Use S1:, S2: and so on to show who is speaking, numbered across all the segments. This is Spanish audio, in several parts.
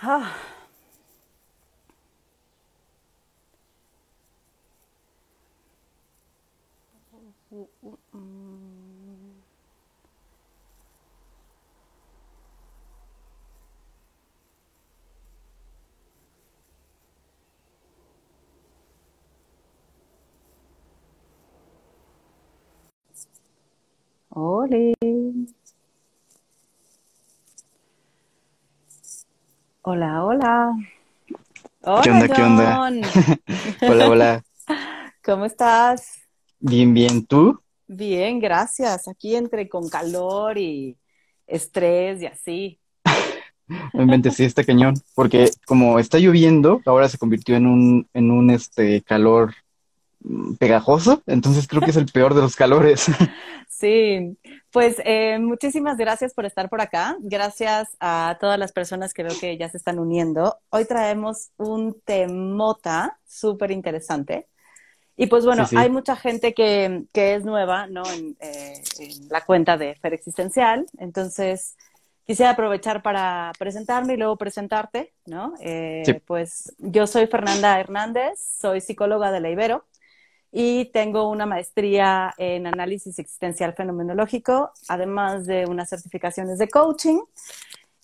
S1: Ah. Hola. Hola, hola. Hola,
S2: ¿Qué onda? ¿Qué onda? Hola, hola.
S1: ¿Cómo estás?
S2: Bien, bien. ¿Tú?
S1: Bien, gracias. Aquí entre con calor y estrés y así.
S2: Inventes, sí, está cañón. Porque como está lloviendo, ahora se convirtió en un, en un este calor pegajoso. Entonces creo que es el peor de los calores.
S1: Sí, pues eh, muchísimas gracias por estar por acá. Gracias a todas las personas que veo que ya se están uniendo. Hoy traemos un temota súper interesante. Y pues bueno,
S2: Sí,
S1: hay mucha gente que, que es nueva, ¿no? En, eh, en la cuenta de Fer Existencial. Entonces, quisiera aprovechar para presentarme y luego presentarte, ¿no? Eh,
S2: Sí.
S1: pues yo soy Fernanda Hernández, soy psicóloga de la Ibero y tengo una maestría en análisis existencial fenomenológico, además de unas certificaciones de coaching.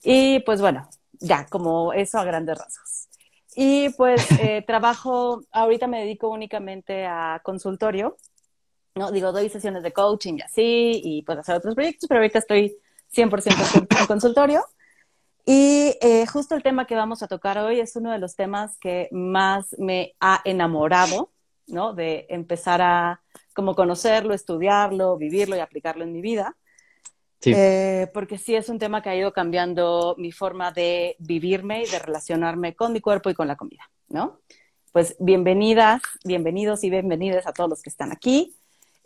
S1: Y pues bueno, ya, como eso a grandes rasgos. Y pues eh, trabajo, ahorita me dedico únicamente a consultorio, ¿no? Digo, doy sesiones de coaching y así, y puedo hacer otros proyectos, pero ahorita estoy 100% en consultorio. Y eh, justo el tema que vamos a tocar hoy es uno de los temas que más me ha enamorado, ¿no? De empezar a como conocerlo, estudiarlo, vivirlo y aplicarlo en mi vida.
S2: Sí.
S1: Eh, porque sí es un tema que ha ido cambiando mi forma de vivirme y de relacionarme con mi cuerpo y con la comida, ¿no? Pues bienvenidas, bienvenidos y bienvenidas a todos los que están aquí.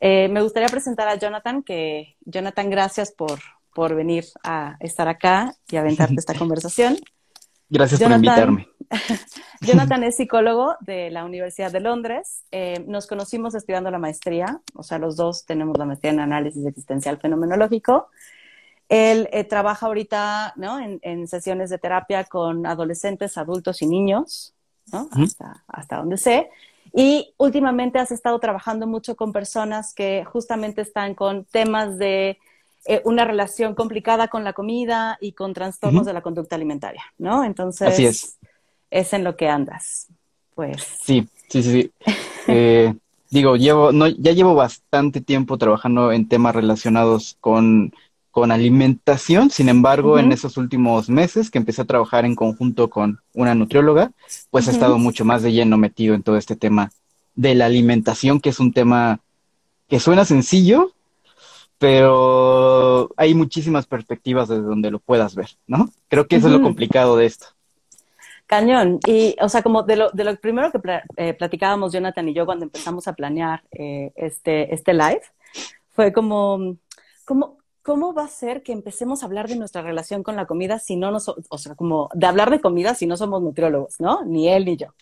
S1: Eh, me gustaría presentar a Jonathan, que Jonathan, gracias por, por venir a estar acá y aventarte esta conversación.
S2: Gracias por invitarme.
S1: Jonathan es psicólogo de la Universidad de Londres. Eh, nos conocimos estudiando la maestría, o sea, los dos tenemos la maestría en análisis existencial fenomenológico. Él eh, trabaja ahorita ¿no? en, en, sesiones de terapia con adolescentes, adultos y niños, hasta, hasta donde sé. Y últimamente has estado trabajando mucho con personas que justamente están con temas de eh, una relación complicada con la comida y con trastornos de la conducta alimentaria, ¿no? Entonces,
S2: Así es.
S1: Es en lo que andas. Pues,
S2: Sí, sí, sí, sí. Eh, digo, llevo, no, ya llevo bastante tiempo trabajando en temas relacionados con, con alimentación. Sin embargo, en esos últimos meses que empecé a trabajar en conjunto con una nutrióloga, pues he estado mucho más de lleno metido en todo este tema de la alimentación, que es un tema que suena sencillo, pero hay muchísimas perspectivas desde donde lo puedas ver, ¿no? Creo que eso es lo complicado de esto.
S1: Cañón. Y, o sea, como de lo, de lo primero que eh, platicábamos Jonathan y yo cuando empezamos a planear eh, este, este live, fue como, ¿cómo, ¿cómo va a ser que empecemos a hablar de nuestra relación con la comida si no nos, o sea, como de hablar de comida si no somos nutriólogos, ¿no? Ni él ni yo.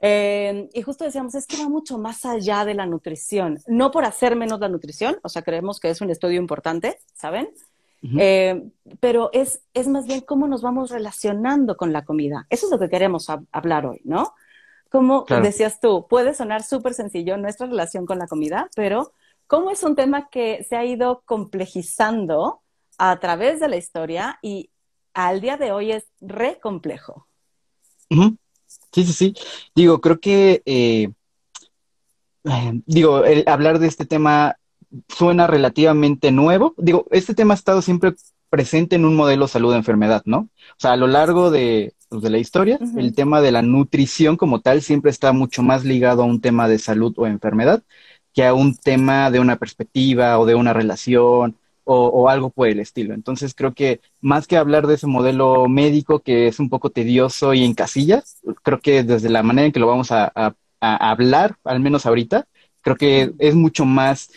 S1: Eh, y justo decíamos, es que va mucho más allá de la nutrición, no por hacer menos la nutrición, o sea, creemos que es un estudio importante, ¿saben? Eh, pero es, es más bien cómo nos vamos relacionando con la comida. Eso es lo que queremos hab- hablar hoy, ¿no? Como
S2: Claro.
S1: decías tú, puede sonar súper sencillo nuestra relación con la comida, pero cómo es un tema que se ha ido complejizando a través de la historia y al día de hoy es re complejo.
S2: Sí, sí, sí. Digo, creo que, eh, eh, digo, el hablar de este tema suena relativamente nuevo. Digo, este tema ha estado siempre presente en un modelo salud-enfermedad, ¿no? O sea, a lo largo de, pues, de la historia, el tema de la nutrición como tal siempre está mucho más ligado a un tema de salud o enfermedad que a un tema de una perspectiva o de una relación o, o algo por el estilo. Entonces creo que más que hablar de ese modelo médico que es un poco tedioso y en casillas, creo que desde la manera en que lo vamos a, a- a hablar, al menos ahorita, creo que es mucho más,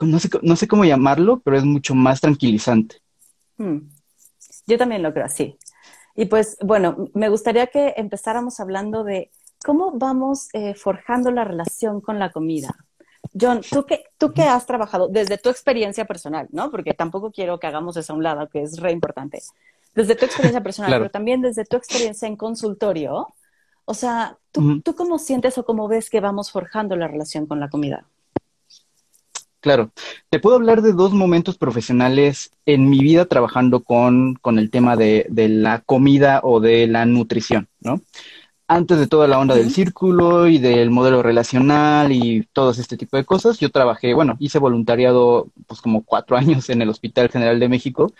S2: no sé, no sé cómo llamarlo, pero es mucho más tranquilizante.
S1: Hmm. Yo también lo creo así. Y pues, bueno, me gustaría que empezáramos hablando de cómo vamos eh, forjando la relación con la comida. John, tú que, tú que has trabajado desde tu experiencia personal, ¿no? Porque tampoco quiero que hagamos eso a un lado, que es re importante. desde tu experiencia personal, pero también desde tu experiencia en consultorio, o sea, ¿tú, ¿tú cómo sientes o cómo ves que vamos forjando la relación con la comida?
S2: Claro, te puedo hablar de dos momentos profesionales en mi vida trabajando con, con el tema de, de, la comida o de la nutrición, ¿no? Antes de toda la onda del círculo y del modelo relacional y todo este tipo de cosas, yo trabajé, bueno, hice voluntariado pues como cuatro años en el Hospital General de México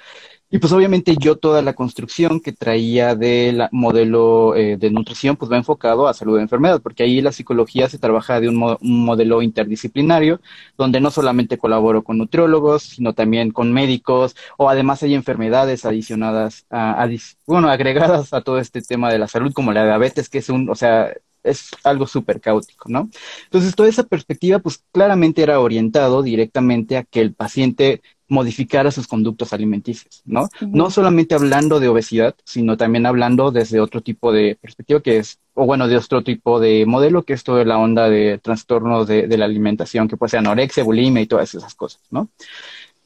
S2: y pues obviamente yo toda la construcción que traía del modelo eh, de nutrición pues va enfocado a salud de enfermedad, porque ahí la psicología se trabaja de un, modelo interdisciplinario, donde no solamente colaboro con nutriólogos, sino también con médicos, o además hay enfermedades adicionadas, a, bueno, agregadas a todo este tema de la salud, como la diabetes, que es un, o sea, es algo súper caótico, ¿no? Entonces, toda esa perspectiva, pues claramente era orientado directamente a que el paciente modificara sus conductos alimenticios, ¿no? No solamente hablando de obesidad, sino también hablando desde otro tipo de perspectiva que es, o bueno, de otro tipo de modelo, que es toda la onda de trastornos de, la alimentación, que puede ser anorexia, bulimia y todas esas cosas, ¿no?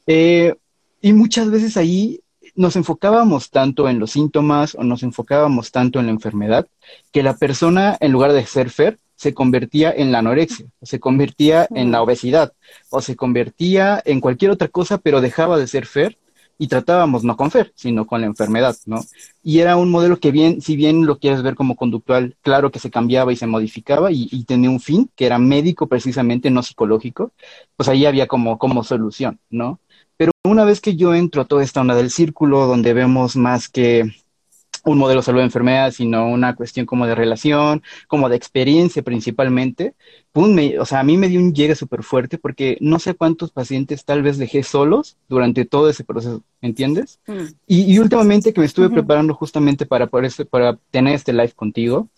S2: Eh, y muchas veces ahí nos enfocábamos tanto en los síntomas o nos enfocábamos tanto en la enfermedad, que la persona, en lugar de ser FER, se convertía en la anorexia, o se convertía en la obesidad, o se convertía en cualquier otra cosa, pero dejaba de ser FER y tratábamos no con FER, sino con la enfermedad, ¿no? Y era un modelo que bien, si bien lo quieres ver como conductual, claro que se cambiaba y se modificaba y, y tenía un fin, que era médico precisamente, no psicológico, pues ahí había como, como solución, ¿no? Pero una vez que yo entro a toda esta onda del círculo, donde vemos más que un modelo solo de enfermedad, sino una cuestión como de relación, como de experiencia principalmente, pum, o sea, a mí me dio un llegue súper fuerte porque no sé cuántos pacientes tal vez dejé solos durante todo ese proceso, ¿entiendes? Mm. Y, últimamente que me estuve preparando justamente para, para tener este live contigo,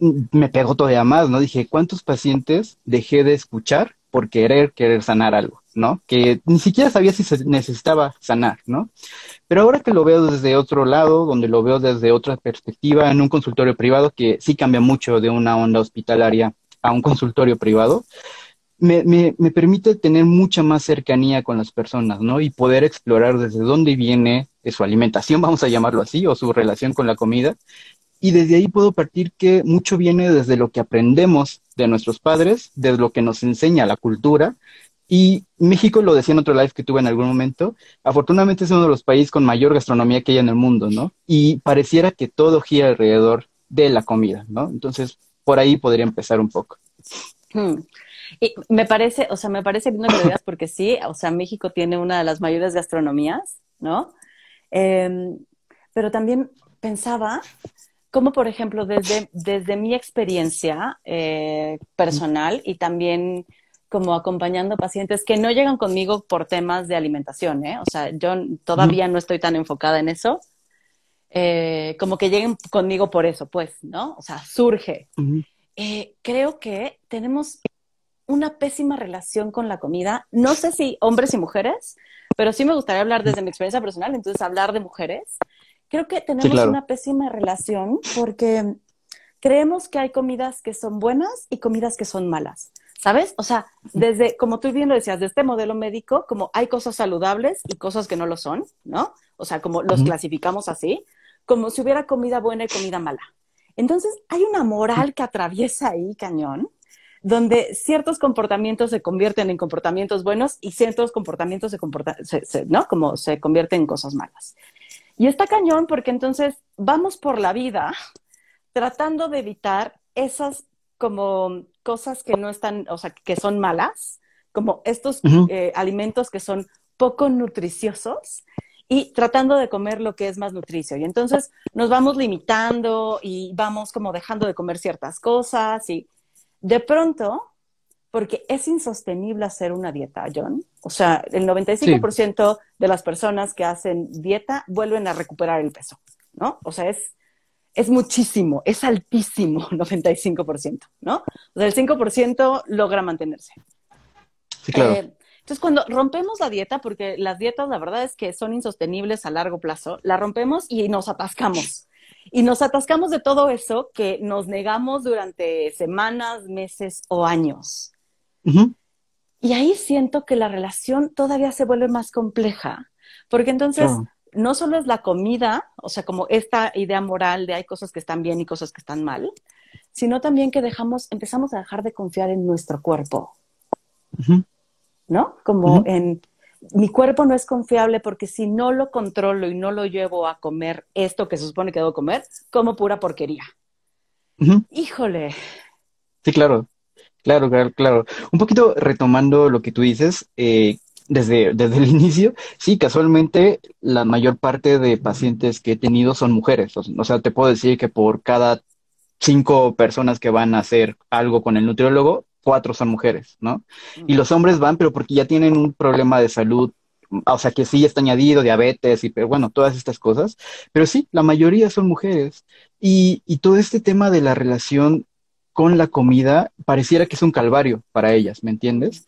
S2: mm, me pegó todavía más, ¿no? Dije, ¿cuántos pacientes dejé de escuchar por querer, querer sanar algo, ¿no? Que ni siquiera sabía si se necesitaba sanar, ¿no? Pero ahora que lo veo desde otro lado, donde lo veo desde otra perspectiva, en un consultorio privado, que sí cambia mucho de una onda hospitalaria a un consultorio privado, me, permite tener mucha más cercanía con las personas, ¿no? Y poder explorar desde dónde viene su alimentación, vamos a llamarlo así, o su relación con la comida, y desde ahí puedo partir que mucho viene desde lo que aprendemos de nuestros padres, desde lo que nos enseña la cultura. Y México, lo decía en otro live que tuve en algún momento, afortunadamente es uno de los países con mayor gastronomía que hay en el mundo, ¿no? Y pareciera que todo gira alrededor de la comida, ¿no? Entonces, por ahí podría empezar un poco.
S1: Hmm. Y me parece, o sea, me parece lindo que lo digas porque sí, o sea, México tiene una de las mayores gastronomías, ¿no? Em, pero también pensaba como por ejemplo desde, desde mi experiencia eh, personal y también como acompañando pacientes que no llegan conmigo por temas de alimentación, ¿eh? O sea, yo todavía no estoy tan enfocada en eso, eh, como que lleguen conmigo por eso, pues, ¿no? O sea, surge. Eh, creo que tenemos una pésima relación con la comida. No sé si hombres y mujeres, pero sí me gustaría hablar desde mi experiencia personal, entonces hablar de mujeres. Creo que tenemos una pésima relación porque creemos que hay comidas que son buenas y comidas que son malas. ¿Sabes? O sea, desde, como tú bien lo decías, de este modelo médico, como hay cosas saludables y cosas que no lo son, ¿no? O sea, como los clasificamos así, como si hubiera comida buena y comida mala. Entonces, hay una moral que atraviesa ahí, cañón, donde ciertos comportamientos se convierten en comportamientos buenos y ciertos comportamientos se comportan, ¿no? Como se convierten en cosas malas. Y está cañón porque entonces vamos por la vida tratando de evitar esas como cosas que no están, o sea, que son malas, como estos eh, alimentos que son poco nutriciosos y tratando de comer lo que es más nutricio. Y entonces nos vamos limitando y vamos como dejando de comer ciertas cosas y de pronto porque es insostenible hacer una dieta, John. O sea, el 95% de las personas que hacen dieta vuelven a recuperar el peso, ¿no? O sea, es, es muchísimo, es altísimo, 95%, ¿no? O sea, el 5% logra mantenerse.
S2: Sí, claro. Eh,
S1: entonces, cuando rompemos la dieta, porque las dietas, la verdad es que son insostenibles a largo plazo, la rompemos y nos atascamos. Y nos atascamos de todo eso que nos negamos durante semanas, meses o años. Y ahí siento que la relación todavía se vuelve más compleja, porque entonces no solo es la comida, o sea, como esta idea moral de hay cosas que están bien y cosas que están mal, sino también que dejamos, empezamos a dejar de confiar en nuestro cuerpo. ¿No? Como en mi cuerpo no es confiable porque si no lo controlo y no lo llevo a comer esto que se supone que debo comer, como pura porquería. Híjole.
S2: Sí, claro. Claro, claro, claro. Un poquito retomando lo que tú dices, eh, desde, desde el inicio, sí, casualmente la mayor parte de pacientes que he tenido son mujeres. O sea, te puedo decir que por cada cinco personas que van a hacer algo con el nutriólogo, cuatro son mujeres, ¿no? Y los hombres van, pero porque ya tienen un problema de salud, o sea, que sí está añadido diabetes y, pero bueno, todas estas cosas. Pero sí, la mayoría son mujeres. Y, y todo este tema de la relación con la comida pareciera que es un calvario para ellas, ¿me entiendes?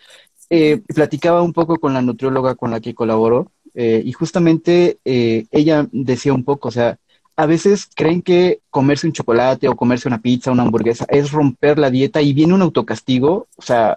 S2: Eh, platicaba un poco con la nutrióloga con la que colaboró eh, y justamente eh, ella decía un poco, o sea, a veces creen que comerse un chocolate o comerse una pizza, una hamburguesa es romper la dieta y viene un autocastigo, o sea,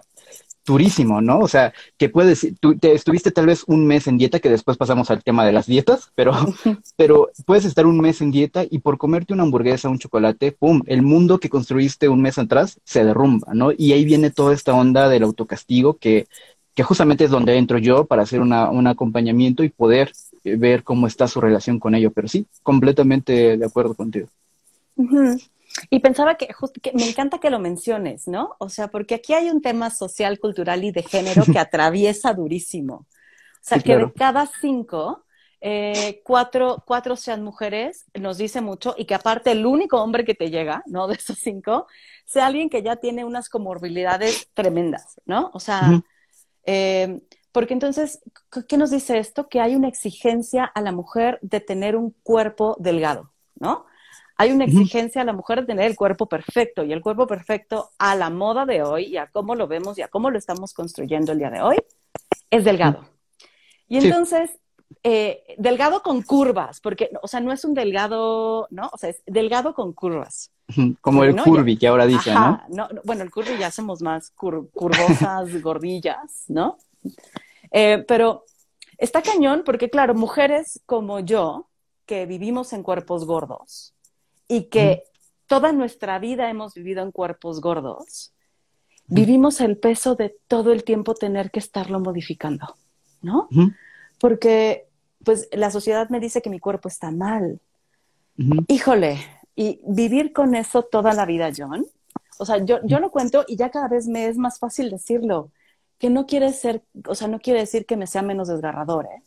S2: durísimo, ¿no? O sea, que puedes, tú te estuviste tal vez un mes en dieta, que después pasamos al tema de las dietas, pero, pero puedes estar un mes en dieta y por comerte una hamburguesa, un chocolate, ¡pum! El mundo que construiste un mes atrás se derrumba, ¿no? Y ahí viene toda esta onda del autocastigo que, que justamente es donde entro yo para hacer una, un acompañamiento y poder eh, ver cómo está su relación con ello. Pero sí, completamente de acuerdo contigo.
S1: Y pensaba que, que me encanta que lo menciones, ¿no? O sea, porque aquí hay un tema social, cultural y de género que atraviesa durísimo. O sea, que de cada cinco, eh, cuatro, cuatro sean mujeres, nos dice mucho, y que aparte el único hombre que te llega, ¿no? De esos cinco, sea alguien que ya tiene unas comorbilidades tremendas, ¿no? O sea, eh, porque entonces, ¿qué nos dice esto? Que hay una exigencia a la mujer de tener un cuerpo delgado, ¿no? Hay una exigencia a la mujer de tener el cuerpo perfecto y el cuerpo perfecto a la moda de hoy y a cómo lo vemos y a cómo lo estamos construyendo el día de hoy es delgado. Y entonces, eh, delgado con curvas, porque, o sea, no es un delgado, ¿no? O sea, es delgado con curvas.
S2: Como el curvy que ahora dicen, ¿no?
S1: Bueno, el curvy ya hacemos más curvosas, gordillas, ¿no? Eh, pero está cañón porque, claro, mujeres como yo, que vivimos en cuerpos gordos, y que toda nuestra vida hemos vivido en cuerpos gordos, vivimos el peso de todo el tiempo tener que estarlo modificando, ¿no? Porque pues la sociedad me dice que mi cuerpo está mal. Híjole, y vivir con eso toda la vida, John. O sea, yo, yo lo cuento y ya cada vez me es más fácil decirlo, que no quiere ser, o sea, no quiere decir que me sea menos desgarrador, ¿eh?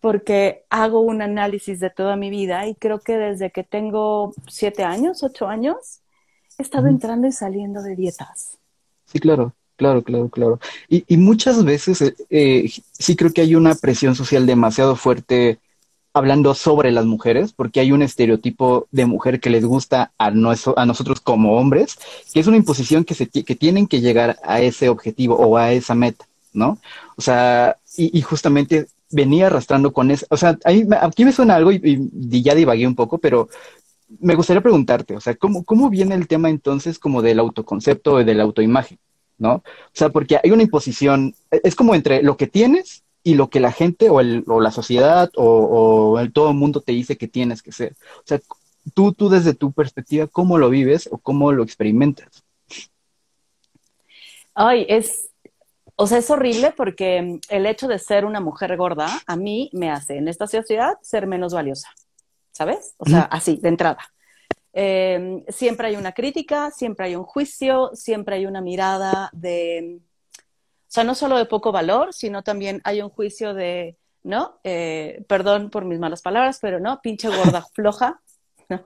S1: Porque hago un análisis de toda mi vida y creo que desde que tengo siete años, ocho años, he estado entrando y saliendo de dietas.
S2: Sí, claro, claro, claro, claro. Y, y muchas veces eh, eh, sí creo que hay una presión social demasiado fuerte hablando sobre las mujeres, porque hay un estereotipo de mujer que les gusta a, a nosotros como hombres, que es una imposición que, se, que tienen que llegar a ese objetivo o a esa meta, ¿no? O sea, y, y justamente venía arrastrando con eso. O sea, ahí, aquí me suena algo y, ya divagué un poco, pero me gustaría preguntarte, o sea, ¿cómo, ¿cómo viene el tema entonces como del autoconcepto y de la autoimagen? ¿No? O sea, porque hay una imposición, e, es como entre lo que tienes y lo que la gente o, el, o la sociedad o, el, todo el mundo te dice que tienes que ser. O sea, tú, tú desde tu perspectiva, ¿cómo lo vives o cómo lo experimentas?
S1: Ay, es, o sea, es horrible porque mm, el hecho de ser una mujer gorda a mí me hace en esta sociedad ser menos valiosa, ¿sabes? O sea, así, de entrada. Em, siempre hay una crítica, siempre hay un juicio, siempre hay una mirada de, o sea, no solo de poco valor, sino también hay un juicio de, ¿no? Eh, perdón por mis malas palabras, pero no, pinche gorda floja, ¿no?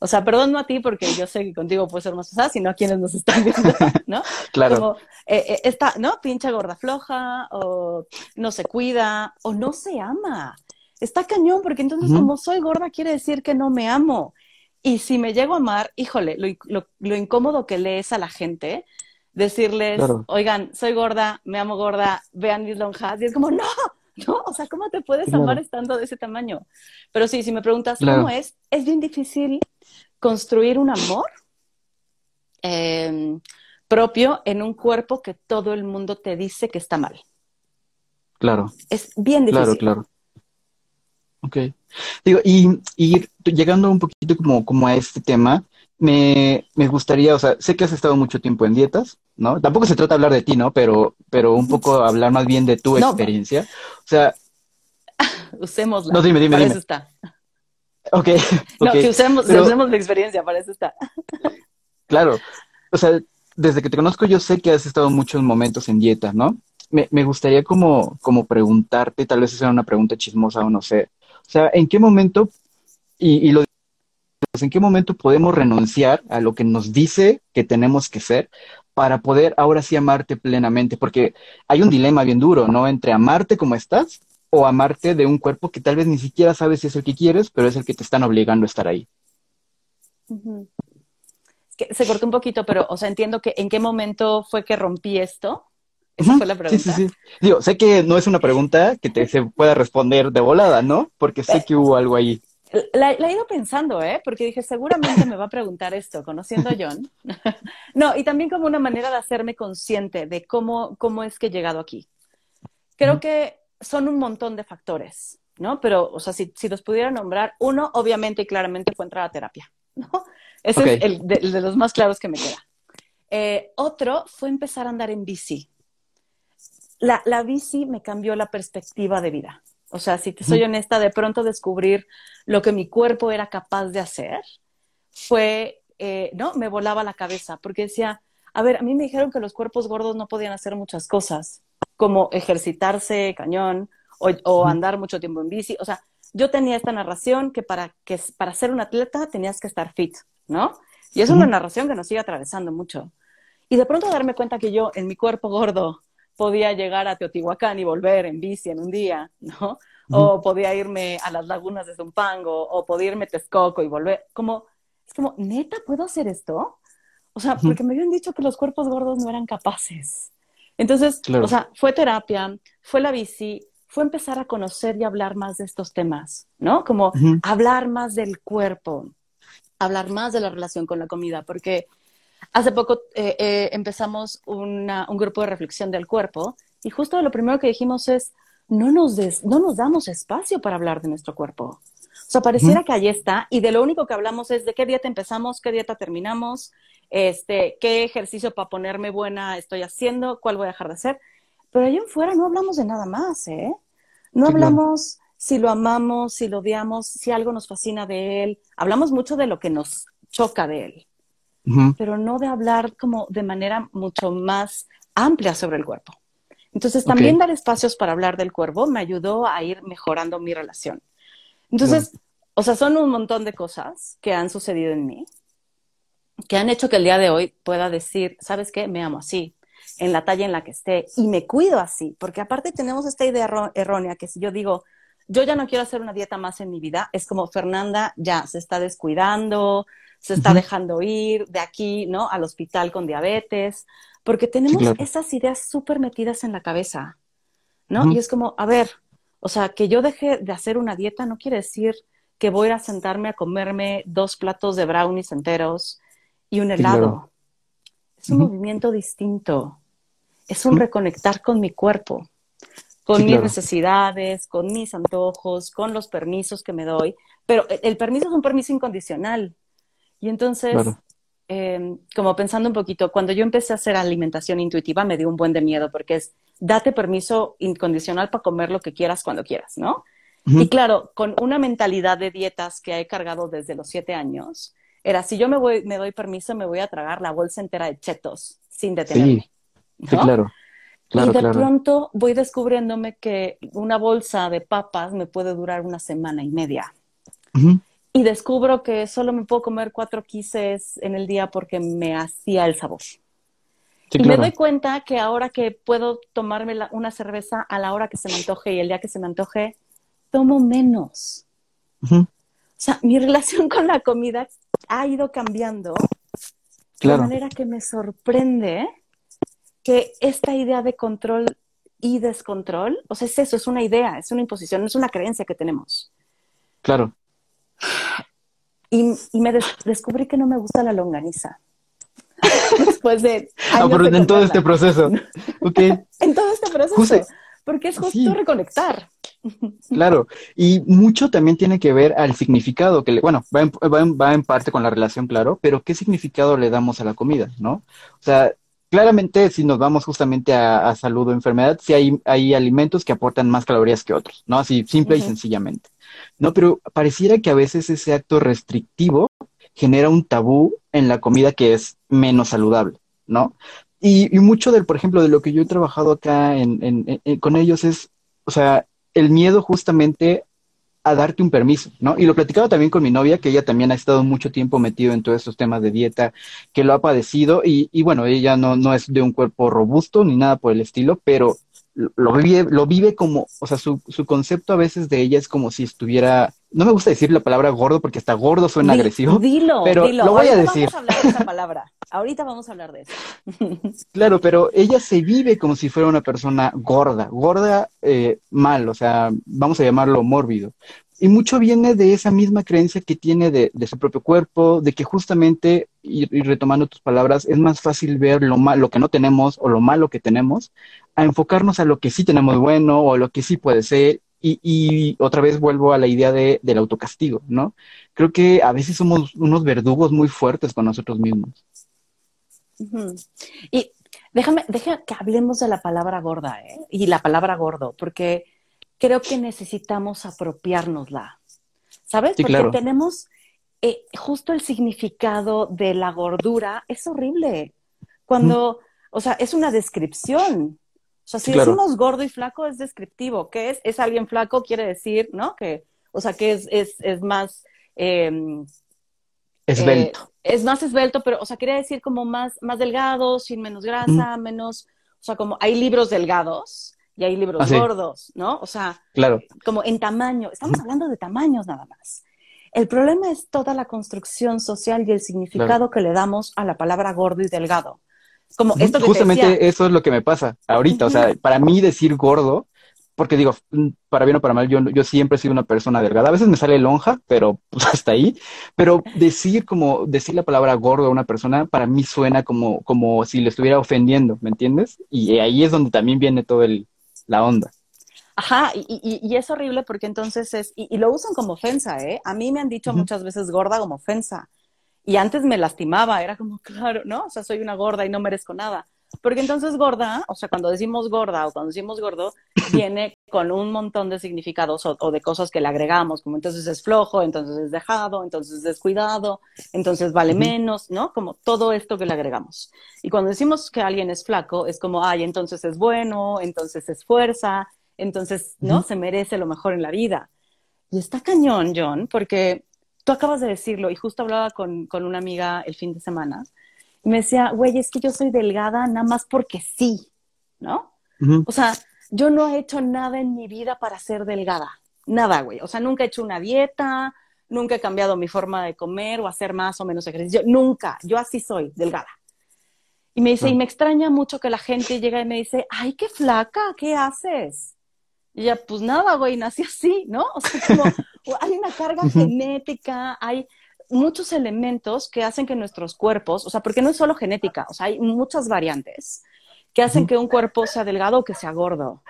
S1: O sea, perdón no a ti porque yo sé que contigo puede ser más pesada, sino a quienes nos están viendo, ¿no?
S2: claro. Como,
S1: eh, eh, esta, ¿no? Pincha gorda floja, o no se cuida, o no se ama. Está cañón, porque entonces como soy gorda quiere decir que no me amo. Y si me llego a amar, híjole, lo, lo, incómodo que le es a la gente, decirles, oigan, soy gorda, me amo gorda, vean mis lonjas, y es como, no, ¿no? O sea, ¿cómo te puedes amar estando de ese tamaño? Pero sí, si me preguntas cómo es, es bien difícil construir un amor em, propio en un cuerpo que todo el mundo te dice que está mal.
S2: Claro.
S1: Es bien difícil.
S2: Claro, claro. Ok. Digo, y, y llegando un poquito como, como a este tema, me, me gustaría, o sea, sé que has estado mucho tiempo en dietas, ¿no? Tampoco se trata de hablar de ti, ¿no? Pero, pero un poco hablar más bien de tu experiencia. O sea...
S1: Usémosla.
S2: No, dime, dime,
S1: para
S2: dime.
S1: eso está.
S2: Ok.
S1: No,
S2: okay.
S1: que usemos,
S2: Pero-
S1: usemos la experiencia, para eso está.
S2: Claro. O sea, desde que te conozco yo sé que has estado muchos momentos en dieta, ¿no? Me, me gustaría como, como preguntarte, tal vez sea una pregunta chismosa o no sé. O sea, ¿en qué momento, y, y lo en qué momento podemos renunciar a lo que nos dice que tenemos que ser para poder ahora sí amarte plenamente? Porque hay un dilema bien duro, ¿no? Entre amarte como estás o amarte de un cuerpo que tal vez ni siquiera sabes si es el que quieres, pero es el que te están obligando a estar ahí.
S1: Ujú. Es que se cortó un poquito, pero, o sea, entiendo que en qué momento fue que rompí esto. Esa fue la pregunta.
S2: Sí, sí, sí. Digo, sé que no es una pregunta que te se pueda responder de volada, ¿no? Porque sé que hubo algo ahí.
S1: La, la he ido pensando, ¿eh? Porque dije, seguramente me va a preguntar esto, conociendo a John. no, y también como una manera de hacerme consciente de cómo, cómo es que he llegado aquí. Creo que son un montón de factores, ¿no? Pero, o sea, si, si los pudiera nombrar, uno, obviamente y claramente, fue entrar a terapia, ¿no? Ese
S2: Ok.
S1: es el de, el de los más claros que me queda. Eh, otro fue empezar a andar en bici. La, la bici me cambió la perspectiva de vida. O sea, si te soy honesta, de pronto descubrir lo que mi cuerpo era capaz de hacer fue, eh, ¿no? Me volaba la cabeza porque decía, a ver, a mí me dijeron que los cuerpos gordos no podían hacer muchas cosas, como ejercitarse cañón o, o andar mucho tiempo en bici. O sea, yo tenía esta narración que para, que para ser un atleta tenías que estar fit, ¿no? Y es una narración que nos sigue atravesando mucho. Y de pronto darme cuenta que yo, en mi cuerpo gordo, podía llegar a Teotihuacán y volver en bici en un día, ¿no?
S2: Ujú.
S1: O podía irme a las lagunas de Zumpango, o podía irme a Texcoco y volver. Como, es como, ¿neta puedo hacer esto? O sea, porque me habían dicho que los cuerpos gordos no eran capaces. Entonces,
S2: Claro.
S1: o sea, fue terapia, fue la bici, fue empezar a conocer y hablar más de estos temas, ¿no? Como hablar más del cuerpo, hablar más de la relación con la comida, porque hace poco eh, eh, empezamos una- un grupo de reflexión del cuerpo y justo lo primero que dijimos es, no nos, des- no nos damos espacio para hablar de nuestro cuerpo. O sea, pareciera que ahí está y de lo único que hablamos es de qué dieta empezamos, qué dieta terminamos, este, qué ejercicio para ponerme buena estoy haciendo, cuál voy a dejar de hacer. Pero ahí en fuera no hablamos de nada más, ¿eh? No
S2: Sí, claro.
S1: hablamos si lo amamos, si lo odiamos, si algo nos fascina de él. Hablamos mucho de lo que nos choca de él, Pero no de hablar como de manera mucho más amplia sobre el cuerpo. Entonces, también dar espacios para hablar del cuerpo me ayudó a ir mejorando mi relación. Entonces, o sea, son un montón de cosas que han sucedido en mí, que han hecho que el día de hoy pueda decir, ¿sabes qué? Me amo así, en la talla en la que esté, y me cuido así, porque aparte tenemos esta idea erró- errónea que si yo digo, yo ya no quiero hacer una dieta más en mi vida, es como Fernanda ya se está descuidando, se está dejando ir de aquí, ¿no? Al hospital con diabetes, porque tenemos
S2: claro.
S1: esas ideas súper metidas en la cabeza, ¿no? Y es como, a ver, o sea, que yo deje de hacer una dieta no quiere decir que voy a ir a sentarme a comerme dos platos de brownies enteros y un helado.
S2: claro.
S1: Es un movimiento distinto. Es un reconectar con mi cuerpo, con
S2: Sí,
S1: mis
S2: claro.
S1: necesidades, con mis antojos, con los permisos que me doy. Pero el- el permiso es un permiso incondicional. Y entonces,
S2: Claro.
S1: eh, como pensando un poquito, cuando yo empecé a hacer alimentación intuitiva me dio un buen de miedo porque es date permiso incondicional para comer lo que quieras cuando quieras, ¿no? Y claro, con una mentalidad de dietas que he cargado desde los siete años, era si yo me, voy, me doy permiso, me voy a tragar la bolsa entera de chetos sin detenerme.
S2: Sí, sí,
S1: ¿no?
S2: claro. Claro,
S1: y de
S2: claro.
S1: pronto voy descubriéndome que una bolsa de papas me puede durar una semana y media. Y descubro que solo me puedo comer cuatro quises en el día porque me hacía el sabor.
S2: Sí,
S1: y
S2: claro.
S1: me doy cuenta que ahora que puedo tomarme la- una cerveza a la hora que se me antoje y el día que se me antoje, tomo menos. O sea, mi relación con la comida ha ido cambiando
S2: Claro.
S1: de manera que me sorprende que esta idea de control y descontrol, o sea, es eso, es una idea, es una imposición, no es una creencia que tenemos.
S2: Claro.
S1: Y, y me des- descubrí que no me gusta la longaniza. Después de
S2: Ah, pero
S1: de
S2: en todo este proceso. Ok.
S1: En todo este proceso.
S2: Justo-
S1: porque es justo
S2: sí.
S1: reconectar.
S2: Claro, y mucho también tiene que ver al significado que le, bueno, va en, va, en, va en parte con la relación, claro, pero qué significado le damos a la comida, ¿no? O sea, claramente si nos vamos justamente a, a salud o enfermedad, sí hay, hay alimentos que aportan más calorías que otros, ¿no? Así simple y sencillamente. No, pero pareciera que a veces ese acto restrictivo genera un tabú en la comida que es menos saludable, ¿no? Y, y mucho del, por ejemplo, de lo que yo he trabajado acá en, en, en, con ellos es, o sea, el miedo justamente a darte un permiso, ¿no? Y lo platicaba también con mi novia, que ella también ha estado mucho tiempo metido en todos estos temas de dieta, que lo ha padecido, y, y bueno, ella no, no es de un cuerpo robusto ni nada por el estilo, pero lo vive, lo vive como, o sea, su, su concepto a veces de ella es como si estuviera, no me gusta decir la palabra gordo porque hasta gordo suena
S1: Di-
S2: agresivo,
S1: Dilo,
S2: pero
S1: dilo.
S2: lo voy a decir.
S1: Vamos a hablar de esa palabra. Ahorita vamos a hablar de eso.
S2: Claro, pero ella se vive como si fuera una persona gorda, gorda eh, mal, o sea, vamos a llamarlo mórbido. Y mucho viene de esa misma creencia que tiene de, de su propio cuerpo, de que justamente, y, y retomando tus palabras, es más fácil ver lo malo que no tenemos o lo malo que tenemos, a enfocarnos a lo que sí tenemos bueno o lo que sí puede ser. Y, y otra vez vuelvo a la idea de, del autocastigo, ¿no? Creo que a veces somos unos verdugos muy fuertes con nosotros mismos.
S1: Y déjame, deja que hablemos de la palabra gorda, ¿eh? Y la palabra gordo, porque creo que necesitamos apropiárnosla. ¿Sabes?
S2: Sí,
S1: Porque
S2: claro.
S1: tenemos eh, justo el significado de la gordura, es horrible. Cuando, o sea, es una descripción. O sea, si
S2: claro.
S1: decimos gordo y flaco es descriptivo. ¿Qué es? Es alguien flaco, quiere decir, ¿no? Que, o sea, que es, es, es más, em,
S2: Esbelto.
S1: eh, es más esbelto, pero, o sea, quería decir como más, más delgado, sin menos grasa, menos, o sea, como hay libros delgados y hay libros
S2: Ah, sí.
S1: gordos, ¿no? O sea,
S2: Claro.
S1: como en tamaño, estamos hablando de tamaños nada más. El problema es toda la construcción social y el significado que le damos a la palabra gordo y delgado. Como esto que te
S2: Justamente
S1: decía,
S2: eso es lo que me pasa ahorita. O sea, para mí decir gordo, porque digo, mm, para bien o para mal, yo, yo siempre he sido una persona delgada. A veces me sale lonja, pero pues hasta ahí. Pero decir como, decir la palabra gordo a una persona, para mí suena como, como si le estuviera ofendiendo, ¿me entiendes? Y ahí es donde también viene todo el, la onda.
S1: Ajá, y, y- y es horrible porque entonces es, y, y lo usan como ofensa, ¿eh? A mí me han dicho muchas veces gorda como ofensa. Y antes me lastimaba, era como, claro, ¿no? O sea, soy una gorda y no merezco nada. Porque entonces gorda, o sea, cuando decimos gorda o cuando decimos gordo, viene con un montón de significados o, o de cosas que le agregamos, como entonces es flojo, entonces es dejado, entonces es descuidado, entonces vale menos, ¿no? Como todo esto que le agregamos. Y cuando decimos que alguien es flaco, es como, ay, entonces es bueno, entonces es fuerza, entonces, ¿no? Se merece lo mejor en la vida. Y está cañón, John, porque tú acabas de decirlo y justo hablaba con, con una amiga el fin de semana y me decía, güey, es que yo soy delgada nada más porque sí, ¿no?
S2: Ujú.
S1: O sea, yo no he hecho nada en mi vida para ser delgada. Nada, güey. O sea, nunca he hecho una dieta, nunca he cambiado mi forma de comer o hacer más o menos ejercicio. Nunca. Yo así soy, delgada. Y me dice,
S2: Ah.
S1: y me extraña mucho que la gente llega y me dice, ay, qué flaca, ¿qué haces? Y ella, pues nada, güey, nací así, ¿no? O sea, como hay una carga genética, hay muchos elementos que hacen que nuestros cuerpos, o sea, porque no es solo genética, o sea, hay muchas variantes que hacen que un cuerpo sea delgado o que sea gordo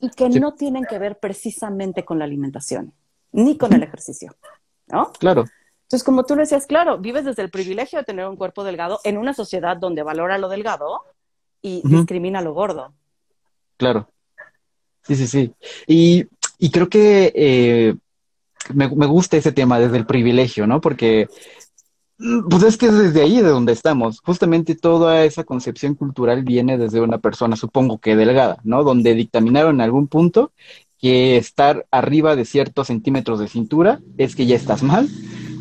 S1: y que
S2: Sí.
S1: no tienen que ver precisamente con la alimentación, ni con el ejercicio, ¿no?
S2: Claro.
S1: Entonces, como tú lo decías, claro, vives desde el privilegio de tener un cuerpo delgado en una sociedad donde valora lo delgado y discrimina lo gordo.
S2: Claro. Sí, sí, sí. Y, y creo que eh, me, me gusta ese tema desde el privilegio, ¿no? Porque, mm, pues es que es desde ahí de donde estamos. Justamente toda esa concepción cultural viene desde una persona, supongo que delgada, ¿no? Donde dictaminaron en algún punto que estar arriba de ciertos centímetros de cintura es que ya estás mal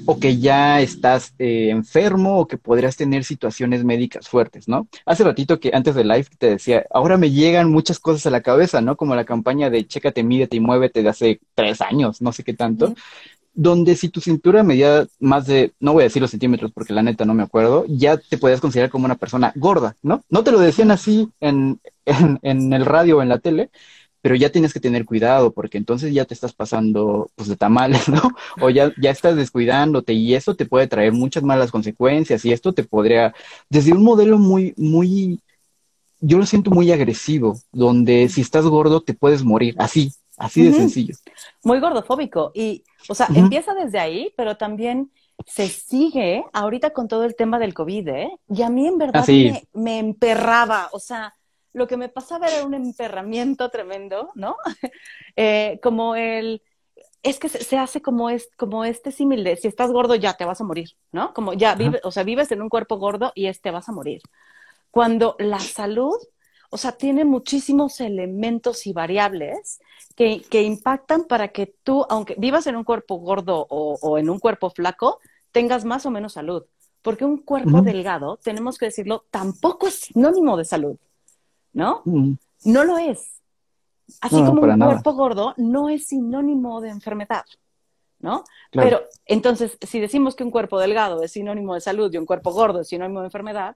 S2: o que ya estás eh, enfermo o que podrías tener situaciones médicas fuertes, ¿no? Hace ratito que antes del live te decía, ahora me llegan muchas cosas a la cabeza, ¿no? Como la campaña de Chécate, mídete y muévete de hace tres años, no sé qué tanto, donde si tu cintura medía más de, no voy a decir los centímetros porque la neta no me acuerdo, ya te podías considerar como una persona gorda, ¿no? No te lo decían así en, en, en el radio o en la tele, pero ya tienes que tener cuidado porque entonces ya te estás pasando pues de tamales, ¿no? O ya, ya estás descuidándote y eso te puede traer muchas malas consecuencias y esto te podría, desde un modelo muy, muy, yo lo siento muy agresivo, donde si estás gordo te puedes morir, así, Así de sencillo.
S1: Muy gordofóbico. Y, o sea, empieza desde ahí, pero también se sigue ahorita con todo el tema del COVID, ¿eh? Y a mí en verdad me, me, emperraba, o sea, lo que me pasaba era un emperramiento tremendo, ¿no? eh, como el, es que se, hace como, es, como este símil de, si estás gordo ya te vas a morir, ¿no? Como ya vives, o sea, vives en un cuerpo gordo y este vas a morir. Cuando la salud, o sea, tiene muchísimos elementos y variables que, que impactan para que tú, aunque vivas en un cuerpo gordo o, o en un cuerpo flaco, tengas más o menos salud. Porque un cuerpo delgado, tenemos que decirlo, tampoco es sinónimo de salud. ¿No? No lo es. Así como un cuerpo gordo no es sinónimo de enfermedad, ¿no? Pero entonces, si decimos que un cuerpo delgado es sinónimo de salud y un cuerpo gordo es sinónimo de enfermedad,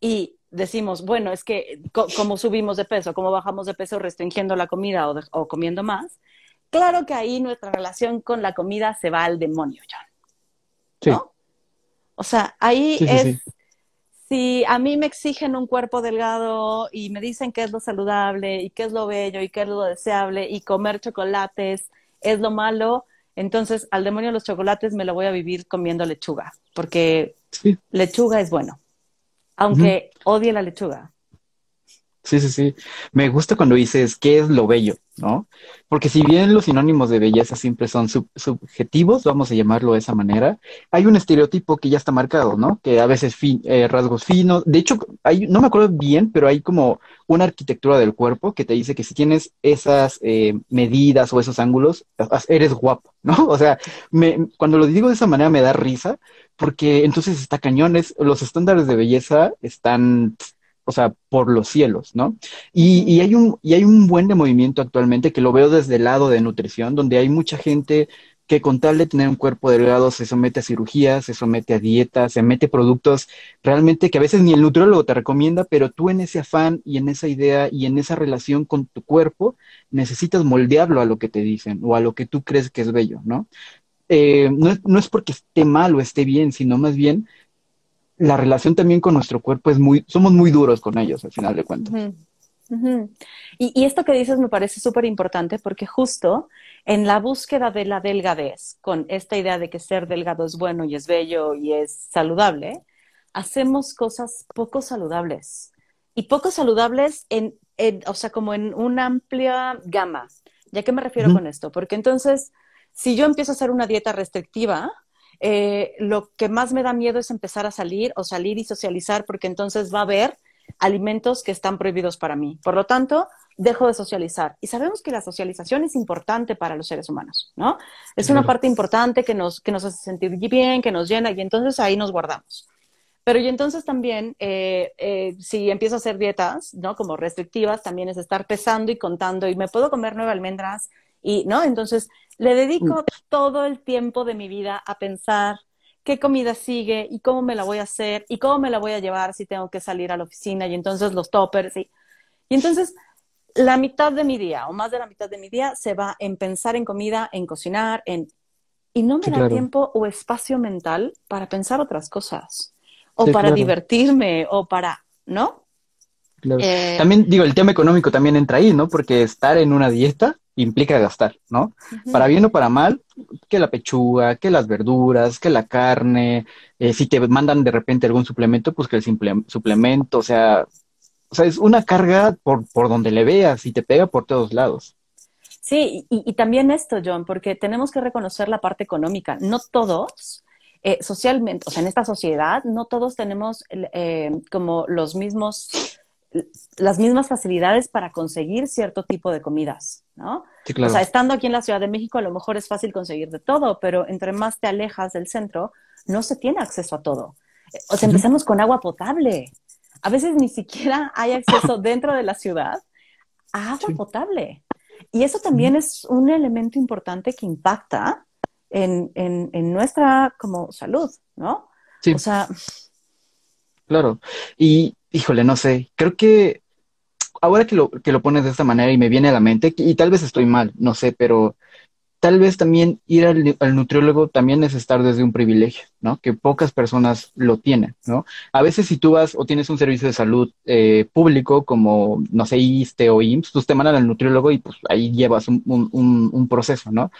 S1: y decimos, bueno, es que como subimos de peso, como bajamos de peso restringiendo la comida o, comiendo más, claro que ahí nuestra relación con la comida se va al demonio, John. ¿no? O sea, ahí es si a mí me exigen un cuerpo delgado y me dicen qué es lo saludable y qué es lo bello y qué es lo deseable y comer chocolates es lo malo, entonces al demonio los chocolates me lo voy a vivir comiendo lechuga, porque lechuga es bueno, aunque odie la lechuga.
S2: Sí, sí, sí. Me gusta cuando dices qué es lo bello, ¿no? Porque si bien los sinónimos de belleza siempre son subjetivos, vamos a llamarlo de esa manera, hay un estereotipo que ya está marcado, ¿no? Que a veces eh, rasgos finos, de hecho, hay, no me acuerdo bien, pero hay como una arquitectura del cuerpo que te dice que si tienes esas eh, medidas o esos ángulos, eres guapo, ¿no? O sea, me, cuando lo digo de esa manera me da risa, porque entonces está cañones, los estándares de belleza están o sea, por los cielos, ¿no? Y, hay un, y hay un buen de movimiento actualmente que lo veo desde el lado de nutrición, donde hay mucha gente que con tal de tener un cuerpo delgado se somete a cirugías, se somete a dietas, se mete productos realmente que a veces ni el nutriólogo te recomienda, pero tú en ese afán y en esa idea y en esa relación con tu cuerpo necesitas moldearlo a lo que te dicen o a lo que tú crees que es bello, ¿no? Eh, no, no, es porque esté mal o esté bien, sino más bien la relación también con nuestro cuerpo es muy, somos muy duros con ellos al final de cuentas.
S1: y, esto que dices me parece súper importante porque justo en la búsqueda de la delgadez, con esta idea de que ser delgado es bueno y es bello y es saludable, hacemos cosas poco saludables. Y poco saludables en, o sea, como en una amplia gama. ¿Ya qué me refiero con esto? Porque entonces, si yo empiezo a hacer una dieta restrictiva, eh, lo que más me da miedo es empezar a salir o salir y socializar porque entonces va a haber alimentos que están prohibidos para mí. Por lo tanto, dejo de socializar. Y sabemos que la socialización es importante para los seres humanos, ¿no? Es una parte importante que nos, que nos hace sentir bien, que nos llena y entonces ahí nos guardamos. Pero y entonces también, eh, eh, si empiezo a hacer dietas, ¿no? Como restrictivas, también es estar pesando y contando y me puedo comer nueve almendras y, ¿no? Entonces, le dedico todo el tiempo de mi vida a pensar qué comida sigue y cómo me la voy a hacer y cómo me la voy a llevar si tengo que salir a la oficina y entonces los toppers y, y entonces la mitad de mi día o más de la mitad de mi día se va en pensar en comida, en cocinar, en y no me da tiempo o espacio mental para pensar otras cosas o para divertirme o para, ¿no?
S2: Eh, también digo, el tema económico también entra ahí, ¿no? Porque estar en una dieta implica gastar, ¿no? Para bien o para mal, que la pechuga, que las verduras, que la carne, eh, si te mandan de repente algún suplemento, pues que el suplemento, o sea, o sea, es una carga por, por donde le veas y te pega por todos lados.
S1: Sí, y, también esto, John, porque tenemos que reconocer la parte económica. No todos, eh, socialmente, o sea, en esta sociedad, no todos tenemos eh, como los mismos las mismas facilidades para conseguir cierto tipo de comidas, ¿no? O sea, estando aquí en la Ciudad de México a lo mejor es fácil conseguir de todo, pero entre más te alejas del centro, no se tiene acceso a todo. O sea, empezamos con agua potable. A veces ni siquiera hay acceso dentro de la ciudad a agua potable. Y eso también es un elemento importante que impacta en, en, nuestra como salud, ¿no?
S2: Sí. O sea... Claro. Y híjole, no sé, creo que ahora que lo, que lo pones de esta manera y me viene a la mente, y tal vez estoy mal, no sé, pero tal vez también ir al, nutriólogo también es estar desde un privilegio, ¿no? Que pocas personas lo tienen, ¿no? A veces si tú vas o tienes un servicio de salud eh, público como, no sé, ISTE o IMSS, pues te mandan al nutriólogo y pues ahí llevas un, un, un, proceso, ¿no?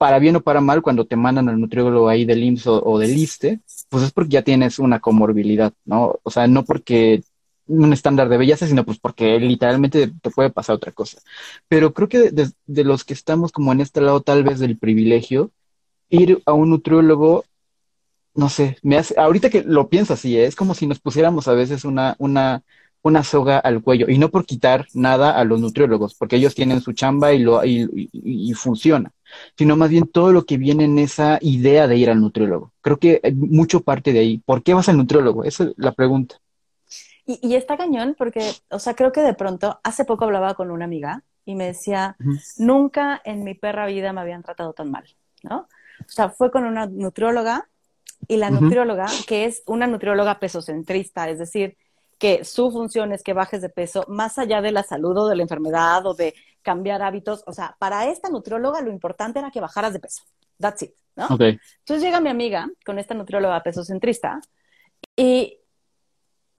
S2: Para bien o para mal, cuando te mandan al nutriólogo ahí del IMSS o, o del ISTE, pues es porque ya tienes una comorbilidad, ¿no? O sea, no porque un estándar de belleza, sino pues porque literalmente te puede pasar otra cosa. Pero creo que de, los que estamos como en este lado tal vez del privilegio, ir a un nutriólogo, no sé, me hace, ahorita que lo pienso así, ¿eh? es como si nos pusiéramos a veces una, una, una soga al cuello, y no por quitar nada a los nutriólogos, porque ellos tienen su chamba y, lo, y, y, funciona, sino más bien todo lo que viene en esa idea de ir al nutriólogo. Creo que mucho parte de ahí. ¿Por qué vas al nutriólogo? Esa es la pregunta.
S1: Y, está cañón porque, o sea, creo que de pronto, hace poco hablaba con una amiga y me decía, nunca en mi perra vida me habían tratado tan mal, ¿no? O sea, fue con una nutrióloga y la nutrióloga, que es una nutrióloga pesocentrista, es decir, que su función es que bajes de peso más allá de la salud o de la enfermedad o de cambiar hábitos. O sea, para esta nutrióloga lo importante era que bajaras de peso. That's it, ¿no? Entonces llega mi amiga con esta nutrióloga pesocentrista y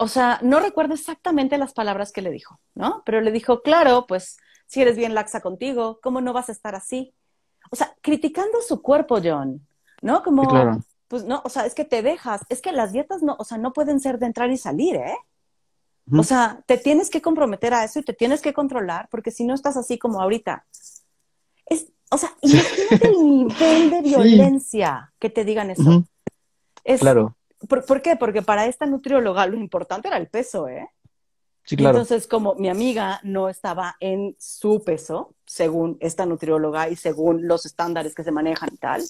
S1: o sea, no recuerdo exactamente las palabras que le dijo, ¿no? Pero le dijo, claro, pues si eres bien laxa contigo, ¿cómo no vas a estar así? O sea, criticando su cuerpo, John, ¿no? Como, pues no, o sea, es que te dejas, es que las dietas no, o sea, no pueden ser de entrar y salir, ¿eh? O sea, te tienes que comprometer a eso y te tienes que controlar, porque si no estás así como ahorita. Es, o sea, imagínate el nivel de violencia que te digan eso. Es, claro. ¿Por, qué? Porque para esta nutrióloga lo importante era el peso, ¿eh? Sí, claro. entonces, como mi amiga no estaba en su peso, según esta nutrióloga y según los estándares que se manejan y tal,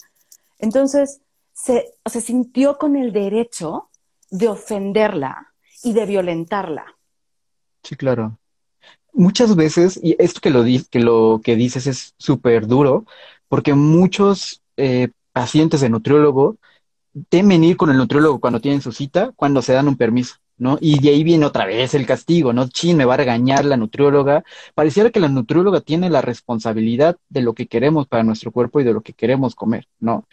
S1: entonces se, se sintió con el derecho de ofenderla y de violentarla.
S2: Sí, claro. Muchas veces, y esto que lo, que lo que dices es súper duro, porque muchos eh, pacientes de nutriólogo temen ir con el nutriólogo cuando tienen su cita, cuando se dan un permiso, ¿no? Y de ahí viene otra vez el castigo, ¿no? Chin, me va a regañar la nutrióloga. Pareciera que la nutrióloga tiene la responsabilidad de lo que queremos para nuestro cuerpo y de lo que queremos comer, ¿no?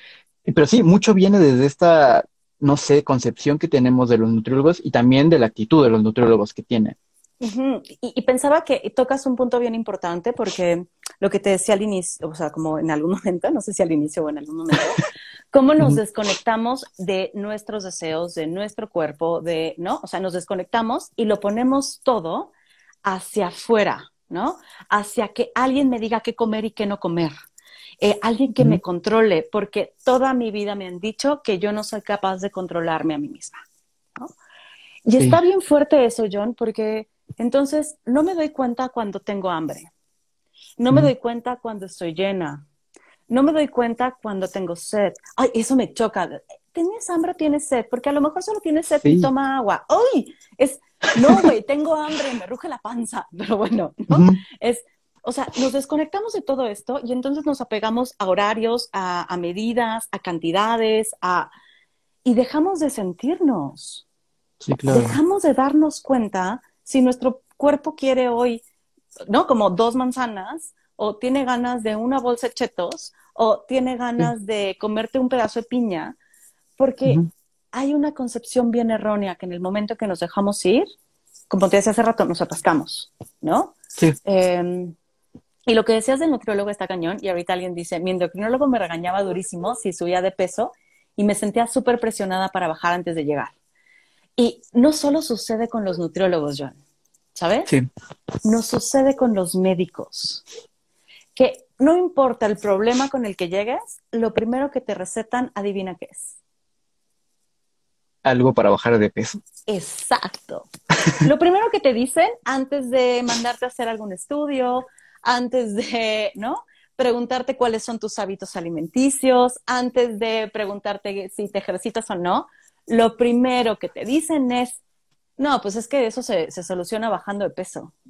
S2: Pero sí, mucho viene desde esta, no sé, concepción que tenemos de los nutriólogos y también de la actitud de los nutriólogos que tienen.
S1: y, pensaba que tocas un punto bien importante porque lo que te decía al inicio, o sea, como en algún momento, no sé si al inicio o en algún momento, cómo nos desconectamos de nuestros deseos, de nuestro cuerpo, de, ¿no? O sea, nos desconectamos y lo ponemos todo hacia afuera, ¿no? Hacia que alguien me diga qué comer y qué no comer. Eh, alguien que me controle, porque toda mi vida me han dicho que yo no soy capaz de controlarme a mí misma. ¿no? Y está bien fuerte eso, John, porque entonces no me doy cuenta cuando tengo hambre. No me doy cuenta cuando estoy llena. No me doy cuenta cuando tengo sed. Ay, eso me choca. ¿Tienes hambre o tienes sed? Porque a lo mejor solo tienes sed y toma agua. ¡Ay! Es, no, güey, tengo hambre, me ruge la panza. Pero bueno, ¿no? Es, o sea, nos desconectamos de todo esto y entonces nos apegamos a horarios, a, a medidas, a cantidades, a... y dejamos de sentirnos. Sí, claro. Dejamos de darnos cuenta si nuestro cuerpo quiere hoy ¿no? Como dos manzanas, o tiene ganas de una bolsa de chetos, o tiene ganas de comerte un pedazo de piña, porque hay una concepción bien errónea que en el momento que nos dejamos ir, como te decía hace rato, nos atascamos, ¿no? Sí. Em, y lo que decías del nutriólogo está cañón, y ahorita alguien dice, mi endocrinólogo me regañaba durísimo si subía de peso y me sentía súper presionada para bajar antes de llegar. Y no solo sucede con los nutriólogos, John. ¿sabes? Sí. Nos sucede con los médicos, que no importa el problema con el que llegues, lo primero que te recetan, adivina qué es.
S2: Algo para bajar de peso.
S1: Exacto. lo primero que te dicen antes de mandarte a hacer algún estudio, antes de, ¿no? Preguntarte cuáles son tus hábitos alimenticios, antes de preguntarte si te ejercitas o no, lo primero que te dicen es, no, pues es que eso se, soluciona bajando de peso.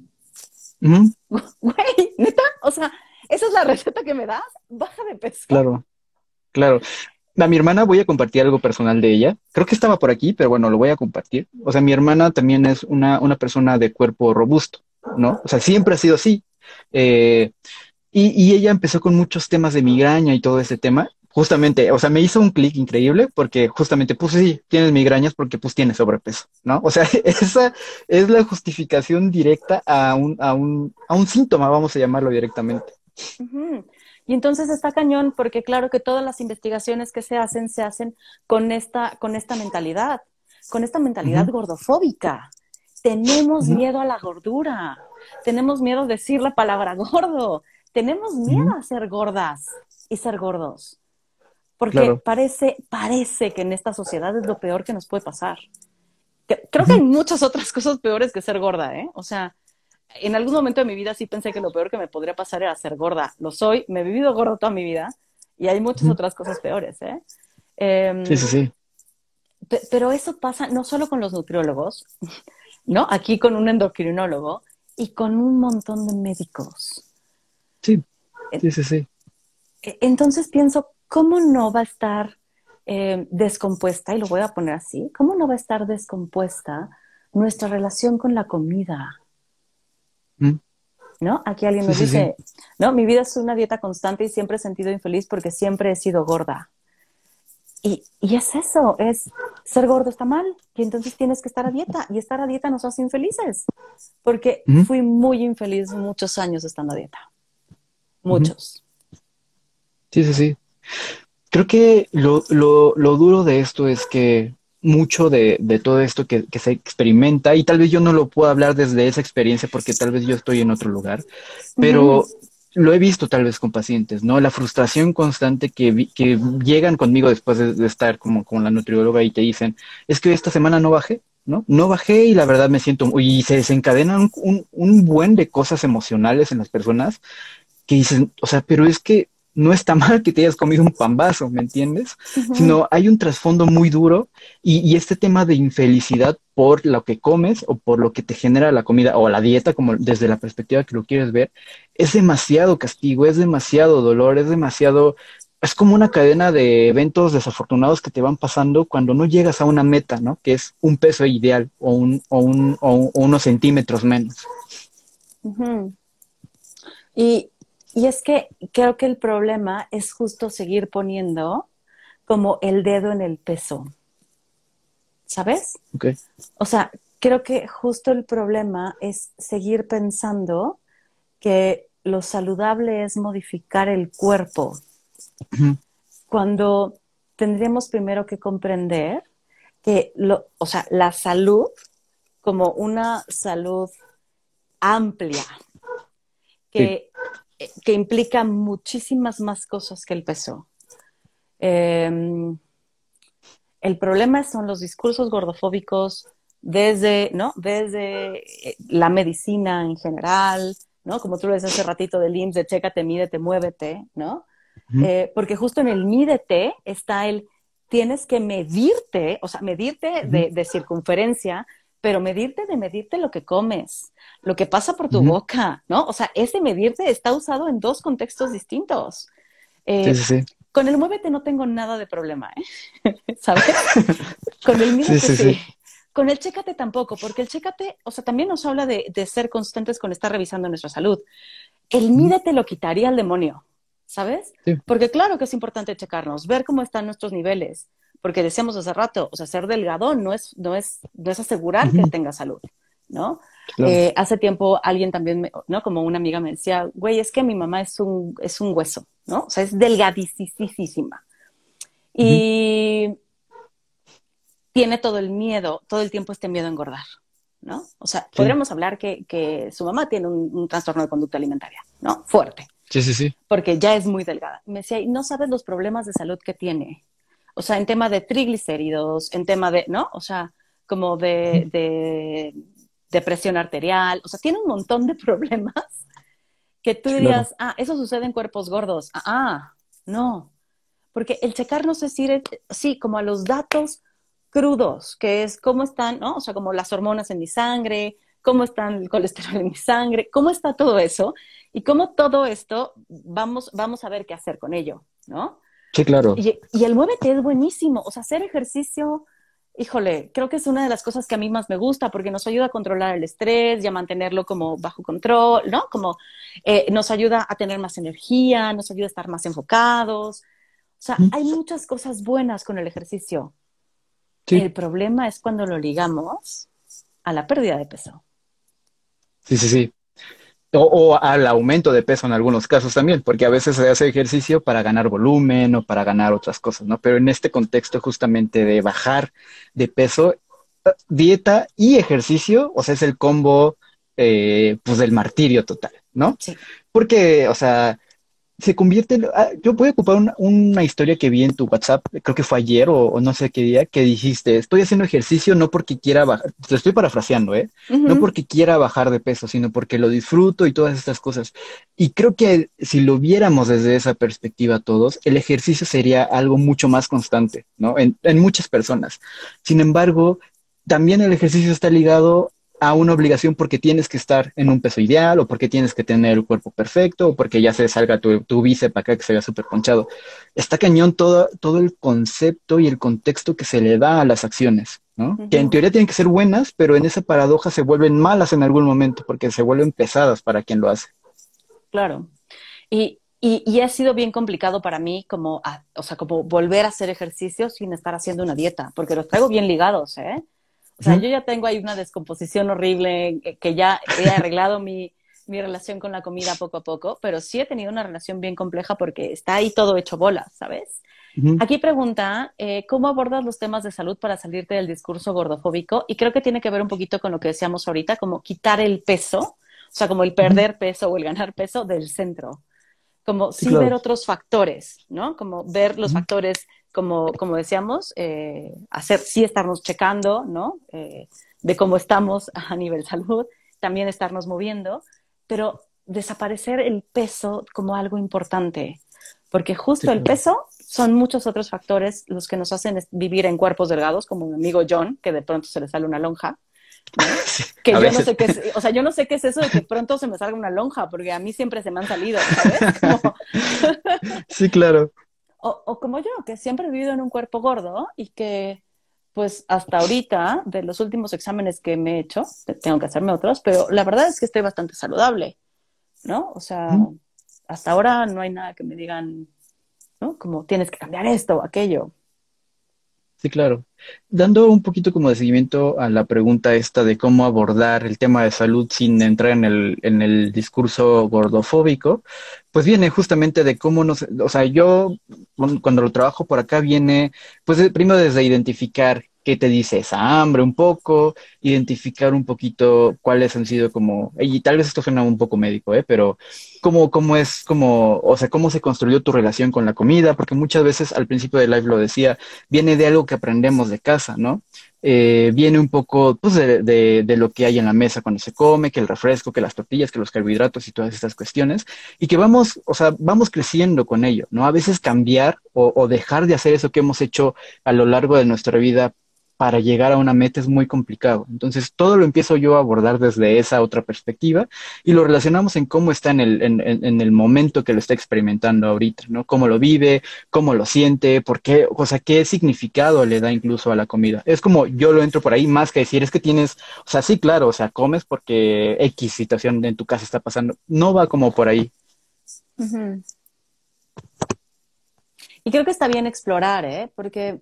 S1: Güey, neta, o sea, esa es la receta que me das, baja de peso.
S2: Claro, claro. A mi hermana voy a compartir algo personal de ella. Creo que estaba por aquí, pero bueno, lo voy a compartir. O sea, mi hermana también es una, una persona de cuerpo robusto, ¿no? O sea, siempre ha sido así. Eh, Y, y ella empezó con muchos temas de migraña y todo ese tema. Justamente, o sea, me hizo un clic increíble porque justamente, pues sí, tienes migrañas porque pues tienes sobrepeso, ¿no? O sea, esa es la justificación directa a un, a un, a un síntoma, vamos a llamarlo directamente.
S1: Y entonces está cañón porque claro que todas las investigaciones que se hacen se hacen con esta, con esta mentalidad, con esta mentalidad gordofóbica. Tenemos miedo a la gordura, tenemos miedo a decir la palabra gordo, tenemos miedo a ser gordas y ser gordos. Porque parece, parece que en esta sociedad es lo peor que nos puede pasar. Creo que hay muchas otras cosas peores que ser gorda, ¿eh? O sea, en algún momento de mi vida sí pensé que lo peor que me podría pasar era ser gorda. Lo soy, me he vivido gordo toda mi vida y hay muchas otras cosas peores, ¿eh?
S2: Em, sí, sí, sí.
S1: Pero eso pasa no solo con los nutriólogos, ¿no? Aquí con un endocrinólogo y con un montón de médicos.
S2: Sí, sí, sí, sí.
S1: E, entonces pienso, ¿cómo no va a estar eh, descompuesta? Y lo voy a poner así, ¿cómo no va a estar descompuesta nuestra relación con la comida? ¿Mm? ¿No? Aquí alguien nos dice, no, mi vida es una dieta constante y siempre he sentido infeliz porque siempre he sido gorda. Y, y, es eso, es ser gordo está mal y entonces tienes que estar a dieta y estar a dieta nos hace infelices porque fui muy infeliz muchos años estando a dieta. Muchos.
S2: Sí, sí, sí. Creo que lo, lo, lo duro de esto es que mucho de, de todo esto que, que, se experimenta, y tal vez yo no lo puedo hablar desde esa experiencia porque tal vez yo estoy en otro lugar, pero lo he visto tal vez con pacientes, ¿no? La frustración constante que, que llegan conmigo después de, estar como con la nutrióloga y te dicen, es que esta semana no bajé, ¿no? No bajé y la verdad me siento, y se desencadenan un, un buen de cosas emocionales en las personas que dicen, o sea, pero es que no está mal que te hayas comido un pambazo, ¿me entiendes? Sino hay un trasfondo muy duro y, este tema de infelicidad por lo que comes o por lo que te genera la comida o la dieta, como desde la perspectiva que lo quieres ver, es demasiado castigo, es demasiado dolor, es demasiado, es como una cadena de eventos desafortunados que te van pasando cuando no llegas a una meta, ¿no? Que es un peso ideal o, un, o, un, o, unos centímetros menos.
S1: Y y es que creo que el problema es justo seguir poniendo como el dedo en el peso. ¿Sabes?
S2: Okay.
S1: O sea, creo que justo el problema es seguir pensando que lo saludable es modificar el cuerpo. Cuando tendríamos primero que comprender que lo, o sea, la salud como una salud amplia, que que implica muchísimas más cosas que el peso. Em, el problema son los discursos gordofóbicos desde, ¿no? Desde eh, la medicina en general, ¿no? Como tú lo decías hace ratito del IMSS, de chécate, mídete, muévete, ¿no? Eh, porque justo en el mídete está el tienes que medirte, o sea, medirte de, de, circunferencia, pero medirte de medirte lo que comes, lo que pasa por tu boca, ¿no? O sea, ese medirte está usado en dos contextos distintos. Eh, sí, sí, sí. Con el muévete no tengo nada de problema, ¿eh? ¿Sabes? con el mídete sí, Con el chécate tampoco, porque el chécate, o sea, también nos habla de, de ser constantes con estar revisando nuestra salud. El mídete lo quitaría al demonio, ¿sabes? Porque claro que es importante checarnos, ver cómo están nuestros niveles, porque decíamos hace rato, o sea, ser delgado no es, no es, no es asegurar que tenga salud, ¿no? Eh, hace tiempo alguien también, ¿no? Como una amiga me decía, güey, es que mi mamá es un, es un hueso, ¿no? O sea, es delgadísima. Y tiene todo el miedo, todo el tiempo este miedo a engordar, ¿no? O sea, podríamos hablar que, que, su mamá tiene un, un, trastorno de conducta alimentaria, ¿no? Fuerte.
S2: Sí, sí, sí.
S1: Porque ya es muy delgada. Me decía, y no sabes los problemas de salud que tiene. O sea, en tema de triglicéridos, en tema de, ¿no? O sea, como de, de, de presión arterial, o sea, tiene un montón de problemas que tú dirías, ah, eso sucede en cuerpos gordos. Ah, ah, no. Porque el checarnos es ir, sí, como a los datos crudos, que es cómo están, ¿no? O sea, como las hormonas en mi sangre, cómo está el colesterol en mi sangre, cómo está todo eso y cómo todo esto vamos, vamos a ver qué hacer con ello, ¿no?
S2: Sí, claro.
S1: Y, y el muévete es buenísimo, o sea, hacer ejercicio híjole, creo que es una de las cosas que a mí más me gusta porque nos ayuda a controlar el estrés y a mantenerlo como bajo control, ¿no? Como eh, nos ayuda a tener más energía, nos ayuda a estar más enfocados. O sea, hay muchas cosas buenas con el ejercicio. El problema es cuando lo ligamos a la pérdida de peso.
S2: Sí, sí, sí. O, al aumento de peso en algunos casos también, porque a veces se hace ejercicio para ganar volumen o para ganar otras cosas, ¿no? Pero en este contexto justamente de bajar de peso, dieta y ejercicio, o sea, es el combo, eh, pues, del martirio total, ¿no? Sí. Porque, o sea, se convierte en, ah, yo voy a ocupar una, historia que vi en tu WhatsApp, creo que fue ayer o, no sé qué día, que dijiste, estoy haciendo ejercicio no porque quiera bajar, te estoy parafraseando, ¿eh? No porque quiera bajar de peso, sino porque lo disfruto y todas estas cosas. Y creo que si lo viéramos desde esa perspectiva todos, el ejercicio sería algo mucho más constante, ¿no? En, en muchas personas. Sin embargo, también el ejercicio está ligado a una obligación porque tienes que estar en un peso ideal o porque tienes que tener el cuerpo perfecto o porque ya se salga tu, tu bíceps acá que se vea súper ponchado. Está cañón todo, todo el concepto y el contexto que se le da a las acciones, ¿no? Que en teoría tienen que ser buenas, pero en esa paradoja se vuelven malas en algún momento porque se vuelven pesadas para quien lo hace.
S1: Claro. Y, y, y ha sido bien complicado para mí como, o sea, como volver a hacer ejercicio sin estar haciendo una dieta, porque los traigo bien ligados, ¿eh? O sea, yo ya tengo ahí una descomposición horrible, eh, que ya he arreglado mi, mi relación con la comida poco a poco, pero sí he tenido una relación bien compleja porque está ahí todo hecho bola, ¿sabes? Aquí pregunta, eh, ¿cómo abordas los temas de salud para salirte del discurso gordofóbico? Y creo que tiene que ver un poquito con lo que decíamos ahorita, como quitar el peso, o sea, como el perder peso o el ganar peso del centro. Como sin ver otros factores, ¿no? Como ver los factores como, como decíamos, eh, hacer, sí estarnos checando, ¿no? Eh, de cómo estamos a nivel salud, también estarnos moviendo, pero desaparecer el peso como algo importante, porque justo el peso son muchos otros factores los que nos hacen vivir en cuerpos delgados, como mi amigo John, que de pronto se le sale una lonja. que yo no sé qué es, o sea, yo no sé qué es eso de que pronto se me salga una lonja, porque a mí siempre se me han salido, ¿sabes?
S2: sí, claro.
S1: O, como yo, que siempre he vivido en un cuerpo gordo y que, pues hasta ahorita, de los últimos exámenes que me he hecho, tengo que hacerme otros, pero la verdad es que estoy bastante saludable, ¿no? O sea, hasta ahora no hay nada que me digan, ¿no? Como tienes que cambiar esto o aquello.
S2: Sí, claro. Dando un poquito como de seguimiento a la pregunta esta de cómo abordar el tema de salud sin entrar en el, en el discurso gordofóbico, pues viene justamente de cómo nos, o sea, yo cuando lo trabajo por acá viene, pues primero desde identificar qué te dice esa hambre un poco, identificar un poquito cuáles han sido como, y tal vez esto suena un poco médico, ¿eh? pero cómo, cómo es como, o sea, cómo se construyó tu relación con la comida, porque muchas veces al principio del live lo decía, viene de algo que aprendemos de casa, ¿no? Eh, viene un poco pues, de, lo que hay en la mesa cuando se come, que el refresco, que las tortillas, que los carbohidratos y todas estas cuestiones, y que vamos, o sea, vamos creciendo con ello, ¿no? A veces cambiar o dejar de hacer eso que hemos hecho a lo largo de nuestra vida para llegar a una meta es muy complicado. Entonces, todo lo empiezo yo a abordar desde esa otra perspectiva y lo relacionamos en cómo está en el, en, el momento que lo está experimentando ahorita, ¿no? Cómo lo vive, cómo lo siente, por qué, o sea, qué significado le da incluso a la comida. Es como yo lo entro por ahí más que decir, es que tienes, o sea, sí, claro, o sea, comes porque X situación en tu casa está pasando. No va como por ahí.
S1: Y creo que está bien explorar, ¿eh? Porque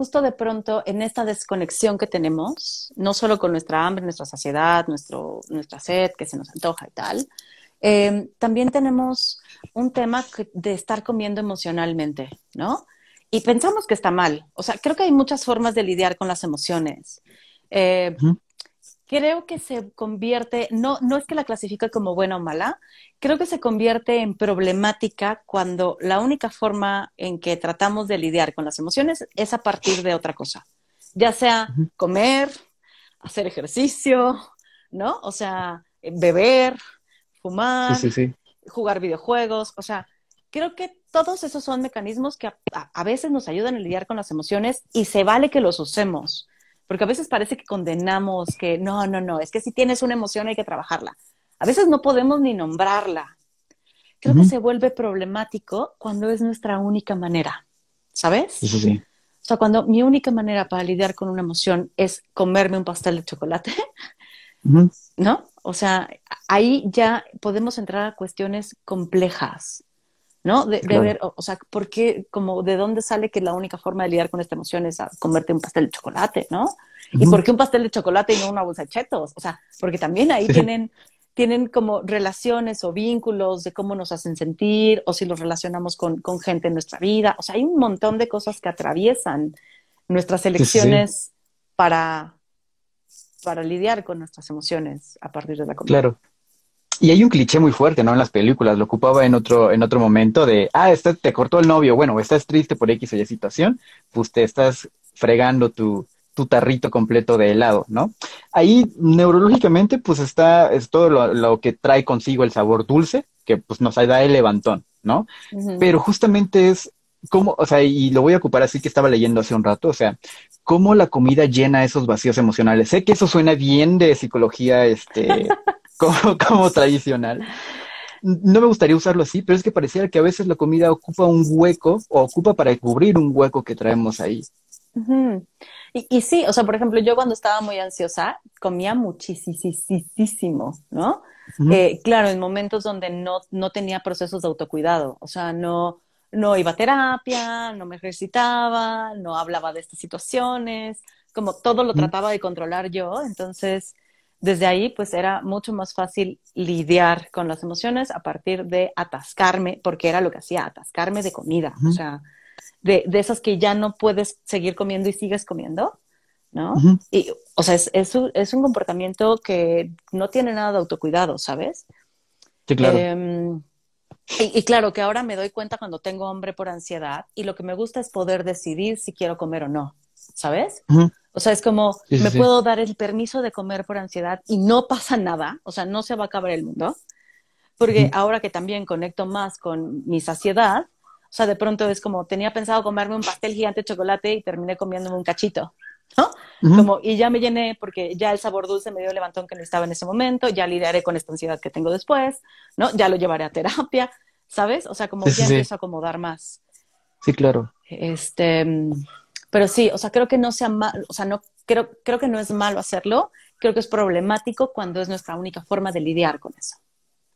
S1: justo de pronto en esta desconexión que tenemos, no solo con nuestra hambre, nuestra saciedad, nuestro, nuestra sed que se nos antoja y tal, em, también tenemos un tema de estar comiendo emocionalmente, ¿no? Y pensamos que está mal. O sea, creo que hay muchas formas de lidiar con las emociones. Eh, creo que se convierte, no, no es que la clasifique como buena o mala, creo que se convierte en problemática cuando la única forma en que tratamos de lidiar con las emociones es a partir de otra cosa, ya sea comer, hacer ejercicio, ¿no? O sea, beber, fumar, jugar videojuegos, o sea, creo que todos esos son mecanismos que a, veces nos ayudan a lidiar con las emociones y se vale que los usemos. Porque a veces parece que condenamos que no, no, no, es que si tienes una emoción hay que trabajarla. A veces no podemos ni nombrarla. Creo que se vuelve problemático cuando es nuestra única manera, ¿sabes?
S2: Sí, sí,
S1: O sea, cuando mi única manera para lidiar con una emoción es comerme un pastel de chocolate, ¿no? O sea, ahí ya podemos entrar a cuestiones complejas, ¿no? De, ver, o, sea, ¿por qué, como, de dónde sale que la única forma de lidiar con esta emoción es a comerte un pastel de chocolate, ¿no? ¿Y por qué un pastel de chocolate y no una bolsa de chetos? O sea, porque también ahí tienen, tienen como relaciones o vínculos de cómo nos hacen sentir o si los relacionamos con, con gente en nuestra vida. O sea, hay un montón de cosas que atraviesan nuestras elecciones para, para lidiar con nuestras emociones a partir de la comida.
S2: Claro. Y hay un cliché muy fuerte, ¿no? En las películas, lo ocupaba en otro, en otro momento de, ah, este, te cortó el novio, bueno, estás triste por X o Y situación, pues te estás fregando tu, tu tarrito completo de helado, ¿no? Ahí neurológicamente, pues está, es todo lo, que trae consigo el sabor dulce, que pues nos da el levantón, ¿no? Pero justamente es como, o sea, y lo voy a ocupar así que estaba leyendo hace un rato, o sea, cómo la comida llena esos vacíos emocionales. Sé que eso suena bien de psicología, este, como, tradicional. No me gustaría usarlo así, pero es que pareciera que a veces la comida ocupa un hueco o ocupa para cubrir un hueco que traemos ahí.
S1: y, sí, o sea, por ejemplo, yo cuando estaba muy ansiosa comía muchísimo, ¿no? Eh, claro, en momentos donde no, no tenía procesos de autocuidado, o sea, no, no iba a terapia, no me ejercitaba, no hablaba de estas situaciones, como todo lo trataba de controlar yo, entonces desde ahí pues era mucho más fácil lidiar con las emociones a partir de atascarme, porque era lo que hacía, atascarme de comida, o sea, de, de, esas que ya no puedes seguir comiendo y sigues comiendo, ¿no? Y, o sea, es, es, un, es, un, comportamiento que no tiene nada de autocuidado, ¿sabes?
S2: Sí, claro. Em,
S1: y, y, claro que ahora me doy cuenta cuando tengo hambre por ansiedad y lo que me gusta es poder decidir si quiero comer o no, ¿sabes? O sea, es como, me puedo dar el permiso de comer por ansiedad y no pasa nada, o sea, no se va a acabar el mundo, porque ahora que también conecto más con mi saciedad, o sea, de pronto es como, tenía pensado comerme un pastel gigante de chocolate y terminé comiéndome un cachito, ¿no? Como, y ya me llené porque ya el sabor dulce me dio el levantón que necesitaba en ese momento, ya lidiaré con esta ansiedad que tengo después, ¿no? Ya lo llevaré a terapia, ¿sabes? O sea, como ya empiezo a acomodar más.
S2: Sí, claro.
S1: Este, pero sí, o sea, creo que no sea mal, o sea, no, creo, creo que no es malo hacerlo, creo que es problemático cuando es nuestra única forma de lidiar con eso.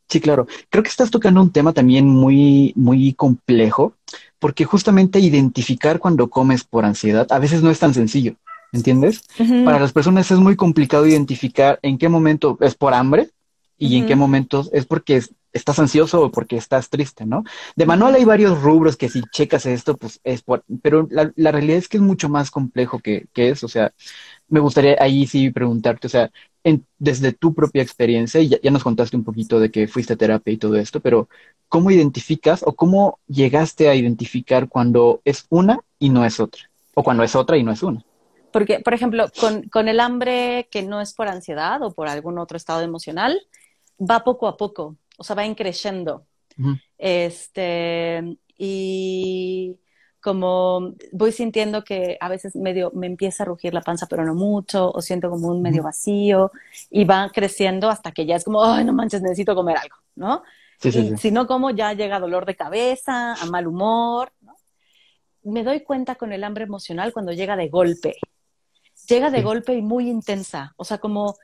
S2: Sí, claro. Creo que estás tocando un tema también muy, muy complejo, porque justamente identificar cuando comes por ansiedad a veces no es tan sencillo, ¿entiendes? Para las personas es muy complicado identificar en qué momento es por hambre y en qué momentos es porque estás ansioso o porque estás triste, ¿no? De manual hay varios rubros que si checas esto, pues es por, pero la, la realidad es que es mucho más complejo que, que eso, o sea, me gustaría ahí sí preguntarte, o sea, en, desde tu propia experiencia, y ya, ya, nos contaste un poquito de que fuiste a terapia y todo esto, pero ¿cómo identificas o cómo llegaste a identificar cuando es una y no es otra? O cuando es otra y no es una.
S1: Porque, por ejemplo, con, con el hambre que no es por ansiedad o por algún otro estado emocional, va poco a poco o sea, va increciendo. Este, y como voy sintiendo que a veces medio me empieza a rugir la panza, pero no mucho, o siento como un medio vacío, y va creciendo hasta que ya es como, ay, no manches, necesito comer algo, ¿no? Sí, y si no como, ya llega dolor de cabeza, a mal humor, ¿no? Me doy cuenta con el hambre emocional cuando llega de golpe. Llega de golpe y muy intensa, o sea, como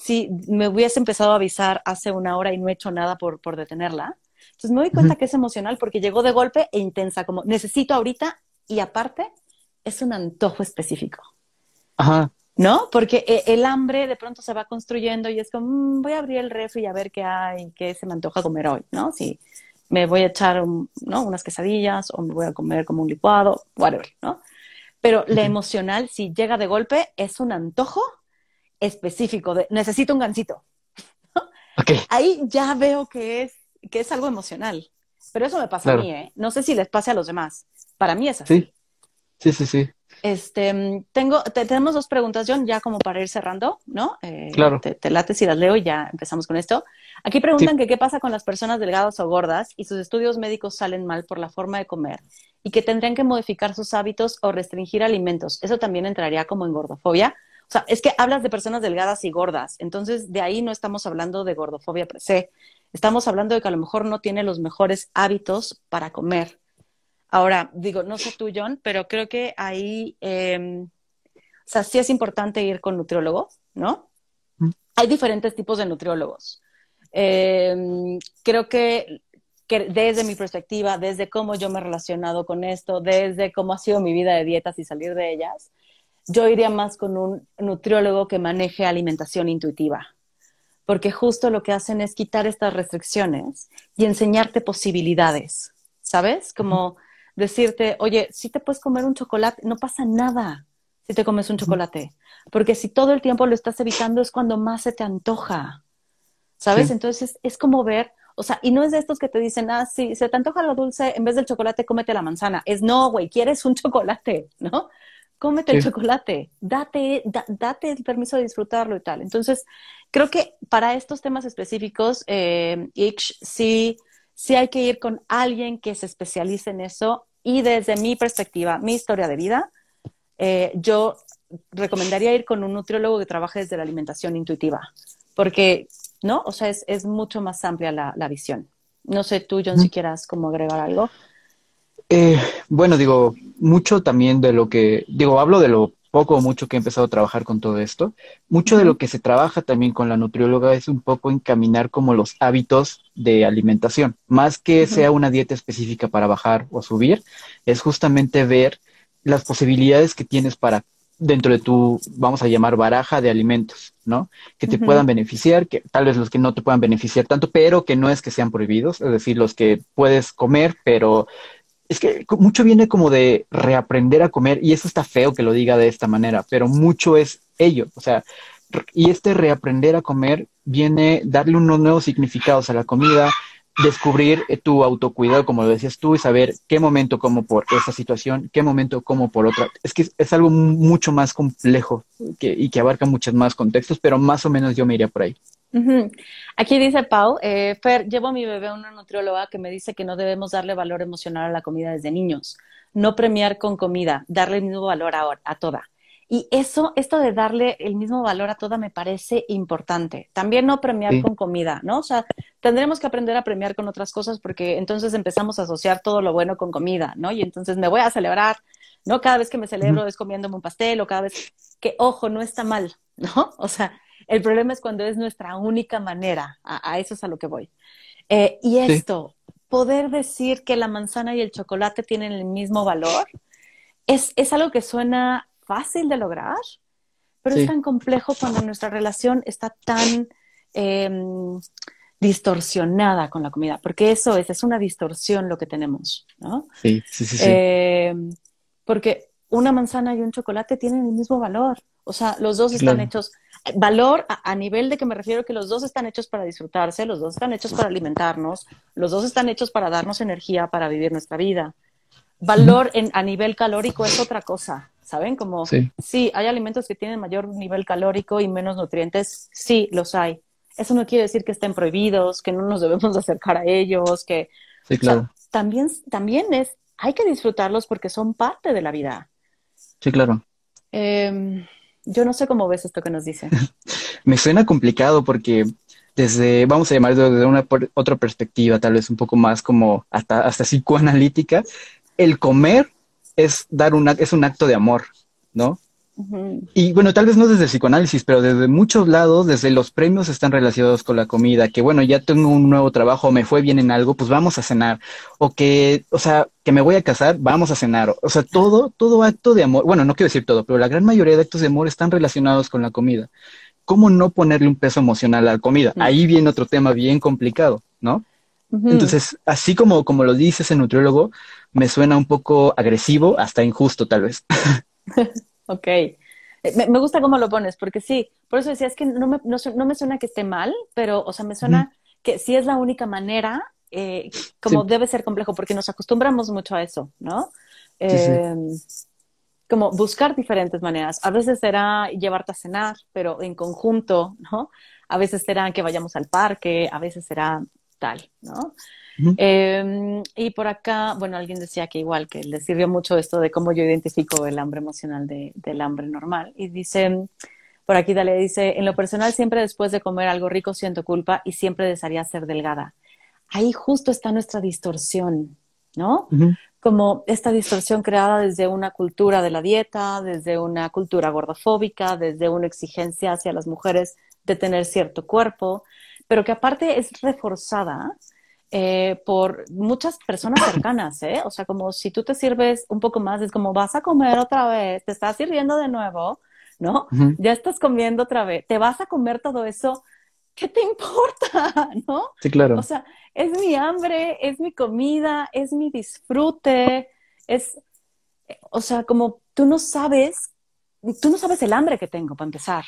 S1: si me hubiese empezado a avisar hace una hora y no he hecho nada por, por detenerla. Entonces me doy cuenta que es emocional porque llegó de golpe e intensa, como necesito ahorita y aparte es un antojo específico.
S2: Ajá.
S1: ¿No? Porque e, el hambre de pronto se va construyendo y es como, mm, voy a abrir el refri y a ver qué hay, qué se me antoja comer hoy, ¿no? Si me voy a echar ¿no? unas quesadillas o me voy a comer como un licuado, whatever, ¿no? Pero la emocional, si llega de golpe, es un antojo específico de necesito un gancito. Ahí ya veo que es, que es algo emocional. Pero eso me pasa a mí, ¿eh? No sé si les pase a los demás. Para mí es
S2: así. Sí, sí, sí.
S1: Este, tengo, tenemos dos preguntas, John, ya como para ir cerrando, ¿no?
S2: Eh, claro.
S1: Te, late si las leo y ya empezamos con esto. Aquí preguntan que qué pasa con las personas delgadas o gordas y sus estudios médicos salen mal por la forma de comer y que tendrían que modificar sus hábitos o restringir alimentos. ¿Eso también entraría como en gordofobia? O sea, es que hablas de personas delgadas y gordas, entonces de ahí no estamos hablando de gordofobia per se, estamos hablando de que a lo mejor no tiene los mejores hábitos para comer. Ahora, digo, no sé tú, John, pero creo que ahí, em, o sea, sí es importante ir con nutriólogo, ¿no? Hay diferentes tipos de nutriólogos. Em, creo que, que, desde mi perspectiva, desde cómo yo me he relacionado con esto, desde cómo ha sido mi vida de dietas y salir de ellas, yo iría más con un nutriólogo que maneje alimentación intuitiva, porque justo lo que hacen es quitar estas restricciones y enseñarte posibilidades, ¿sabes? Como decirte, oye, si te puedes comer un chocolate, no pasa nada si te comes un chocolate, porque si todo el tiempo lo estás evitando es cuando más se te antoja, ¿sabes? Entonces es como ver, o sea, y no es de estos que te dicen, ah, si se te antoja lo dulce, en vez del chocolate, cómete la manzana. Es no, güey, quieres un chocolate, ¿no? Cómete el chocolate, date, date el permiso de disfrutarlo y tal. Entonces, creo que para estos temas específicos, eh, sí, sí hay que ir con alguien que se especialice en eso y desde mi perspectiva, mi historia de vida, eh, yo recomendaría ir con un nutriólogo que trabaje desde la alimentación intuitiva, porque, ¿no? O sea, es, es mucho más amplia la, la, visión. No sé tú, John, si quieras como agregar algo.
S2: Eh, bueno, digo, mucho también de lo que, digo, hablo de lo poco o mucho que he empezado a trabajar con todo esto. Mucho de lo que se trabaja también con la nutrióloga es un poco encaminar como los hábitos de alimentación, más que sea una dieta específica para bajar o subir, es justamente ver las posibilidades que tienes para dentro de tu, vamos a llamar, baraja de alimentos, ¿no? Que te puedan beneficiar, que tal vez los que no te puedan beneficiar tanto, pero que no es que sean prohibidos, es decir, los que puedes comer, pero es que mucho viene como de reaprender a comer y eso está feo que lo diga de esta manera, pero mucho es ello, o sea, y este reaprender a comer viene darle unos nuevos significados a la comida, descubrir eh, tu autocuidado, como lo decías tú, y saber qué momento como por esa situación, qué momento como por otra. Es que es algo mucho más complejo y que abarca muchos más contextos, pero más o menos yo me iría por ahí.
S1: Aquí dice Pau, eh, Fer, llevo a mi bebé a una nutrióloga que me dice que no debemos darle valor emocional a la comida desde niños, no premiar con comida, darle el mismo valor a toda. Y eso, esto de darle el mismo valor a toda me parece importante. También no premiar con comida, ¿no? O sea, tendremos que aprender a premiar con otras cosas porque entonces empezamos a asociar todo lo bueno con comida, ¿no? Y entonces me voy a celebrar, ¿no? Cada vez que me celebro es comiéndome un pastel o cada vez que, ojo, no está mal, ¿no? O sea, el problema es cuando es nuestra única manera. A, eso es a lo que voy. Eh, y esto, poder decir que la manzana y el chocolate tienen el mismo valor, es, es algo que suena fácil de lograr, pero es tan complejo cuando nuestra relación está tan em, distorsionada con la comida, porque eso es, es una distorsión lo que tenemos, ¿no?
S2: Sí, sí, sí.
S1: Em, porque una manzana y un chocolate tienen el mismo valor, o sea, los dos están hechos valor a, nivel de que me refiero que los dos están hechos para disfrutarse, los dos están hechos para alimentarnos, los dos están hechos para darnos energía para vivir nuestra vida. Valor en, a nivel calórico es otra cosa, ¿saben? Como sí. sí, hay alimentos que tienen mayor nivel calórico y menos nutrientes, sí, los hay. Eso no quiere decir que estén prohibidos, que no nos debemos acercar a ellos, que
S2: sí, claro.
S1: también, también es, hay que disfrutarlos porque son parte de la vida.
S2: Sí, claro.
S1: Eh, yo no sé cómo ves esto que nos dice.
S2: Me suena complicado porque desde, vamos a llamar desde una otra perspectiva, tal vez un poco más como hasta, hasta psicoanalítica, el comer es dar una, es un acto de amor, ¿no? Y bueno, tal vez no desde el psicoanálisis, pero desde muchos lados, desde los premios están relacionados con la comida, que bueno, ya tengo un nuevo trabajo, me fue bien en algo, pues vamos a cenar, o que, o sea, que me voy a casar, vamos a cenar, o sea, todo, todo acto de amor, bueno, no quiero decir todo, pero la gran mayoría de actos de amor están relacionados con la comida. ¿Cómo no ponerle un peso emocional a la comida? Ahí viene otro tema bien complicado, ¿no? Entonces, así como, como lo dice ese nutriólogo, me suena un poco agresivo, hasta injusto tal vez.
S1: Ok. Eh, me, gusta cómo lo pones, porque sí, por eso decía, es que no me, no, me suena que esté mal, pero, o sea, me suena que sí es la única manera, eh, como debe ser complejo, porque nos acostumbramos mucho a eso, ¿no? Em, como buscar diferentes maneras. A veces será llevarte a cenar, pero en conjunto, ¿no? A veces será que vayamos al parque, a veces será tal, ¿no? Em, y por acá, bueno, alguien decía que igual, que le sirvió mucho esto de cómo yo identifico el hambre emocional del hambre normal. Y dice, por aquí Dale dice, en lo personal siempre después de comer algo rico siento culpa y siempre desearía ser delgada. Ahí justo está nuestra distorsión, ¿no? como esta distorsión creada desde una cultura de la dieta, desde una cultura gordofóbica, desde una exigencia hacia las mujeres de tener cierto cuerpo, pero que aparte es reforzada eh, por muchas personas cercanas, ¿eh? O sea, como si tú te sirves un poco más, es como vas a comer otra vez, te estás sirviendo de nuevo, ¿no? Ya estás comiendo otra vez, te vas a comer todo eso, ¿qué te importa? ¿No?
S2: Sí, claro.
S1: O sea, es mi hambre, es mi comida, es mi disfrute, es, o sea, como tú no sabes, tú no sabes el hambre que tengo para empezar,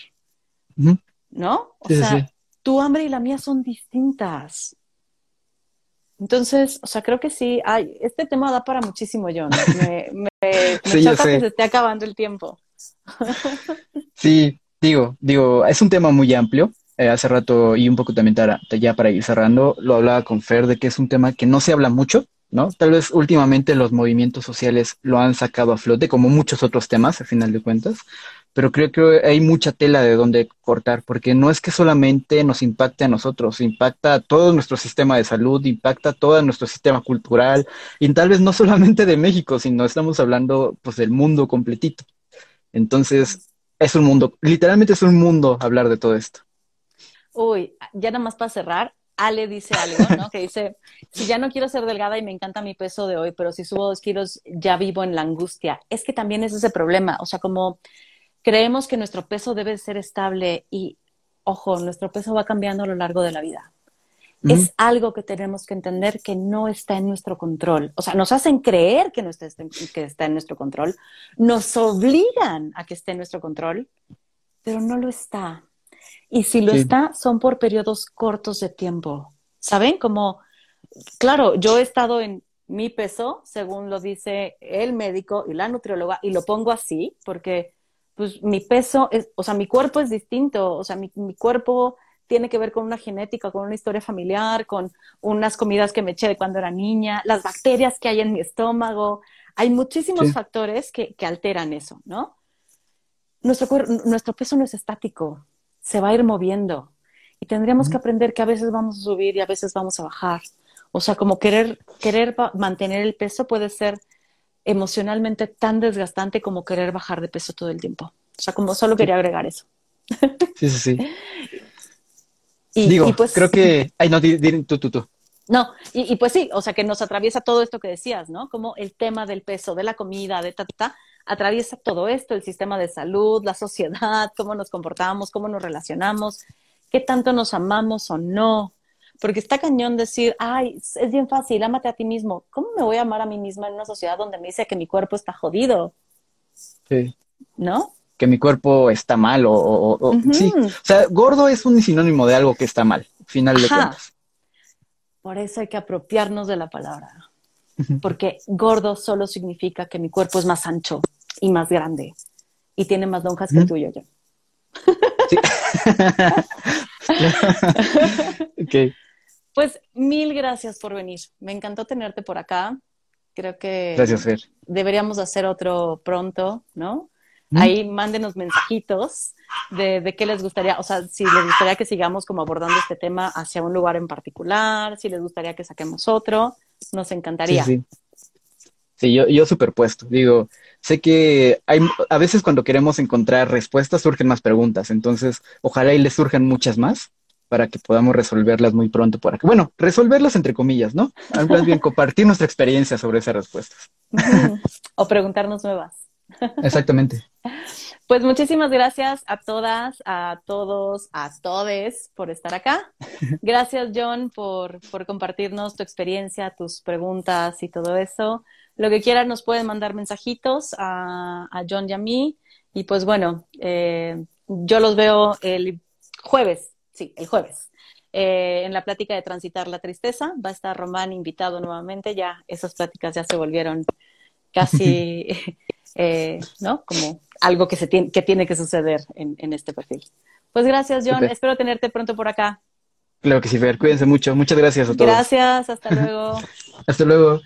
S1: ¿no? O sea, tu hambre y la mía son distintas. Entonces, o sea, creo que sí, ay, este tema da para muchísimo, John. Me, me, me choca que se esté acabando el tiempo.
S2: sí, digo, digo, es un tema muy amplio. Eh, hace rato y un poco también ya para ir cerrando, lo hablaba con Fer de que es un tema que no se habla mucho, ¿no? Tal vez últimamente los movimientos sociales lo han sacado a flote, como muchos otros temas, al final de cuentas, pero creo que hay mucha tela de donde cortar, porque no es que solamente nos impacte a nosotros, impacta a todo nuestro sistema de salud, impacta a todo nuestro sistema cultural, y tal vez no solamente de México, sino estamos hablando pues del mundo completito. Entonces, es un mundo, literalmente es un mundo hablar de todo esto.
S1: Uy, ya nada más para cerrar, Ale dice algo, ¿no? Que dice, si ya no quiero ser delgada y me encanta mi peso de hoy, pero si subo dos kilos ya vivo en la angustia. Es que también es ese problema, o sea, como creemos que nuestro peso debe ser estable y, ojo, nuestro peso va cambiando a lo largo de la vida. Es algo que tenemos que entender que no está en nuestro control. O sea, nos hacen creer que, no está, que está en nuestro control, nos obligan a que esté en nuestro control, pero no lo está. Y si lo está, son por periodos cortos de tiempo. ¿Saben? Como, claro, yo he estado en mi peso, según lo dice el médico y la nutrióloga, y lo pongo así, porque pues mi peso, es, o sea, mi cuerpo es distinto, o sea, mi, cuerpo tiene que ver con una genética, con una historia familiar, con unas comidas que me eché de cuando era niña, las bacterias que hay en mi estómago. Hay muchísimos factores que, alteran eso, ¿no? Nuestro, nuestro peso no es estático, se va a ir moviendo. Y tendríamos que aprender que a veces vamos a subir y a veces vamos a bajar. O sea, como querer, querer mantener el peso puede ser emocionalmente tan desgastante como querer bajar de peso todo el tiempo. O sea, como solo quería agregar eso.
S2: Sí, sí, sí. y, Digo, pues, creo que... Ay, no, di, tú, tú, tú.
S1: No, y, pues sí, o sea, que nos atraviesa todo esto que decías, ¿no? Como el tema del peso, de la comida, de ta, ta, ta, atraviesa todo esto, el sistema de salud, la sociedad, cómo nos comportamos, cómo nos relacionamos, qué tanto nos amamos o no, porque está cañón decir, ay, es bien fácil, ámate a ti mismo. ¿Cómo me voy a amar a mí misma en una sociedad donde me dice que mi cuerpo está jodido?
S2: Sí.
S1: ¿No?
S2: Que mi cuerpo está mal o, sí. O sea, gordo es un sinónimo de algo que está mal, final de cuentas.
S1: Por eso hay que apropiarnos de la palabra. Porque gordo solo significa que mi cuerpo es más ancho y más grande y tiene más lonjas que el tuyo. Yo. Sí. okay. Pues mil gracias por venir. Me encantó tenerte por acá. Creo que
S2: gracias, Fer.
S1: deberíamos hacer otro pronto, ¿no? Ahí mándenos mensajitos de, de, qué les gustaría, o sea, si les gustaría que sigamos como abordando este tema hacia un lugar en particular, si les gustaría que saquemos otro, nos encantaría.
S2: Sí, sí. yo, yo superpuesto. Digo, sé que hay, a veces cuando queremos encontrar respuestas surgen más preguntas, entonces ojalá y les surjan muchas más para que podamos resolverlas muy pronto por acá. Bueno, resolverlas entre comillas, ¿no? Más bien compartir nuestra experiencia sobre esas respuestas.
S1: o preguntarnos nuevas.
S2: Exactamente.
S1: Pues muchísimas gracias a todas, a todos, a todes por estar acá. Gracias, John, por, por compartirnos tu experiencia, tus preguntas y todo eso. Lo que quieran nos pueden mandar mensajitos a, a John y a mí. Y pues bueno, eh, yo los veo el jueves sí, el jueves. Eh, en la plática de Transitar la Tristeza. Va a estar Román invitado nuevamente. Ya esas pláticas ya se volvieron casi, eh, ¿no? Como algo que, se tiene, que tiene que suceder en, este perfil. Pues gracias, John. Espero tenerte pronto por acá.
S2: Claro que sí, Fer. Cuídense mucho. Muchas gracias a todos.
S1: Gracias. Hasta luego.
S2: hasta luego.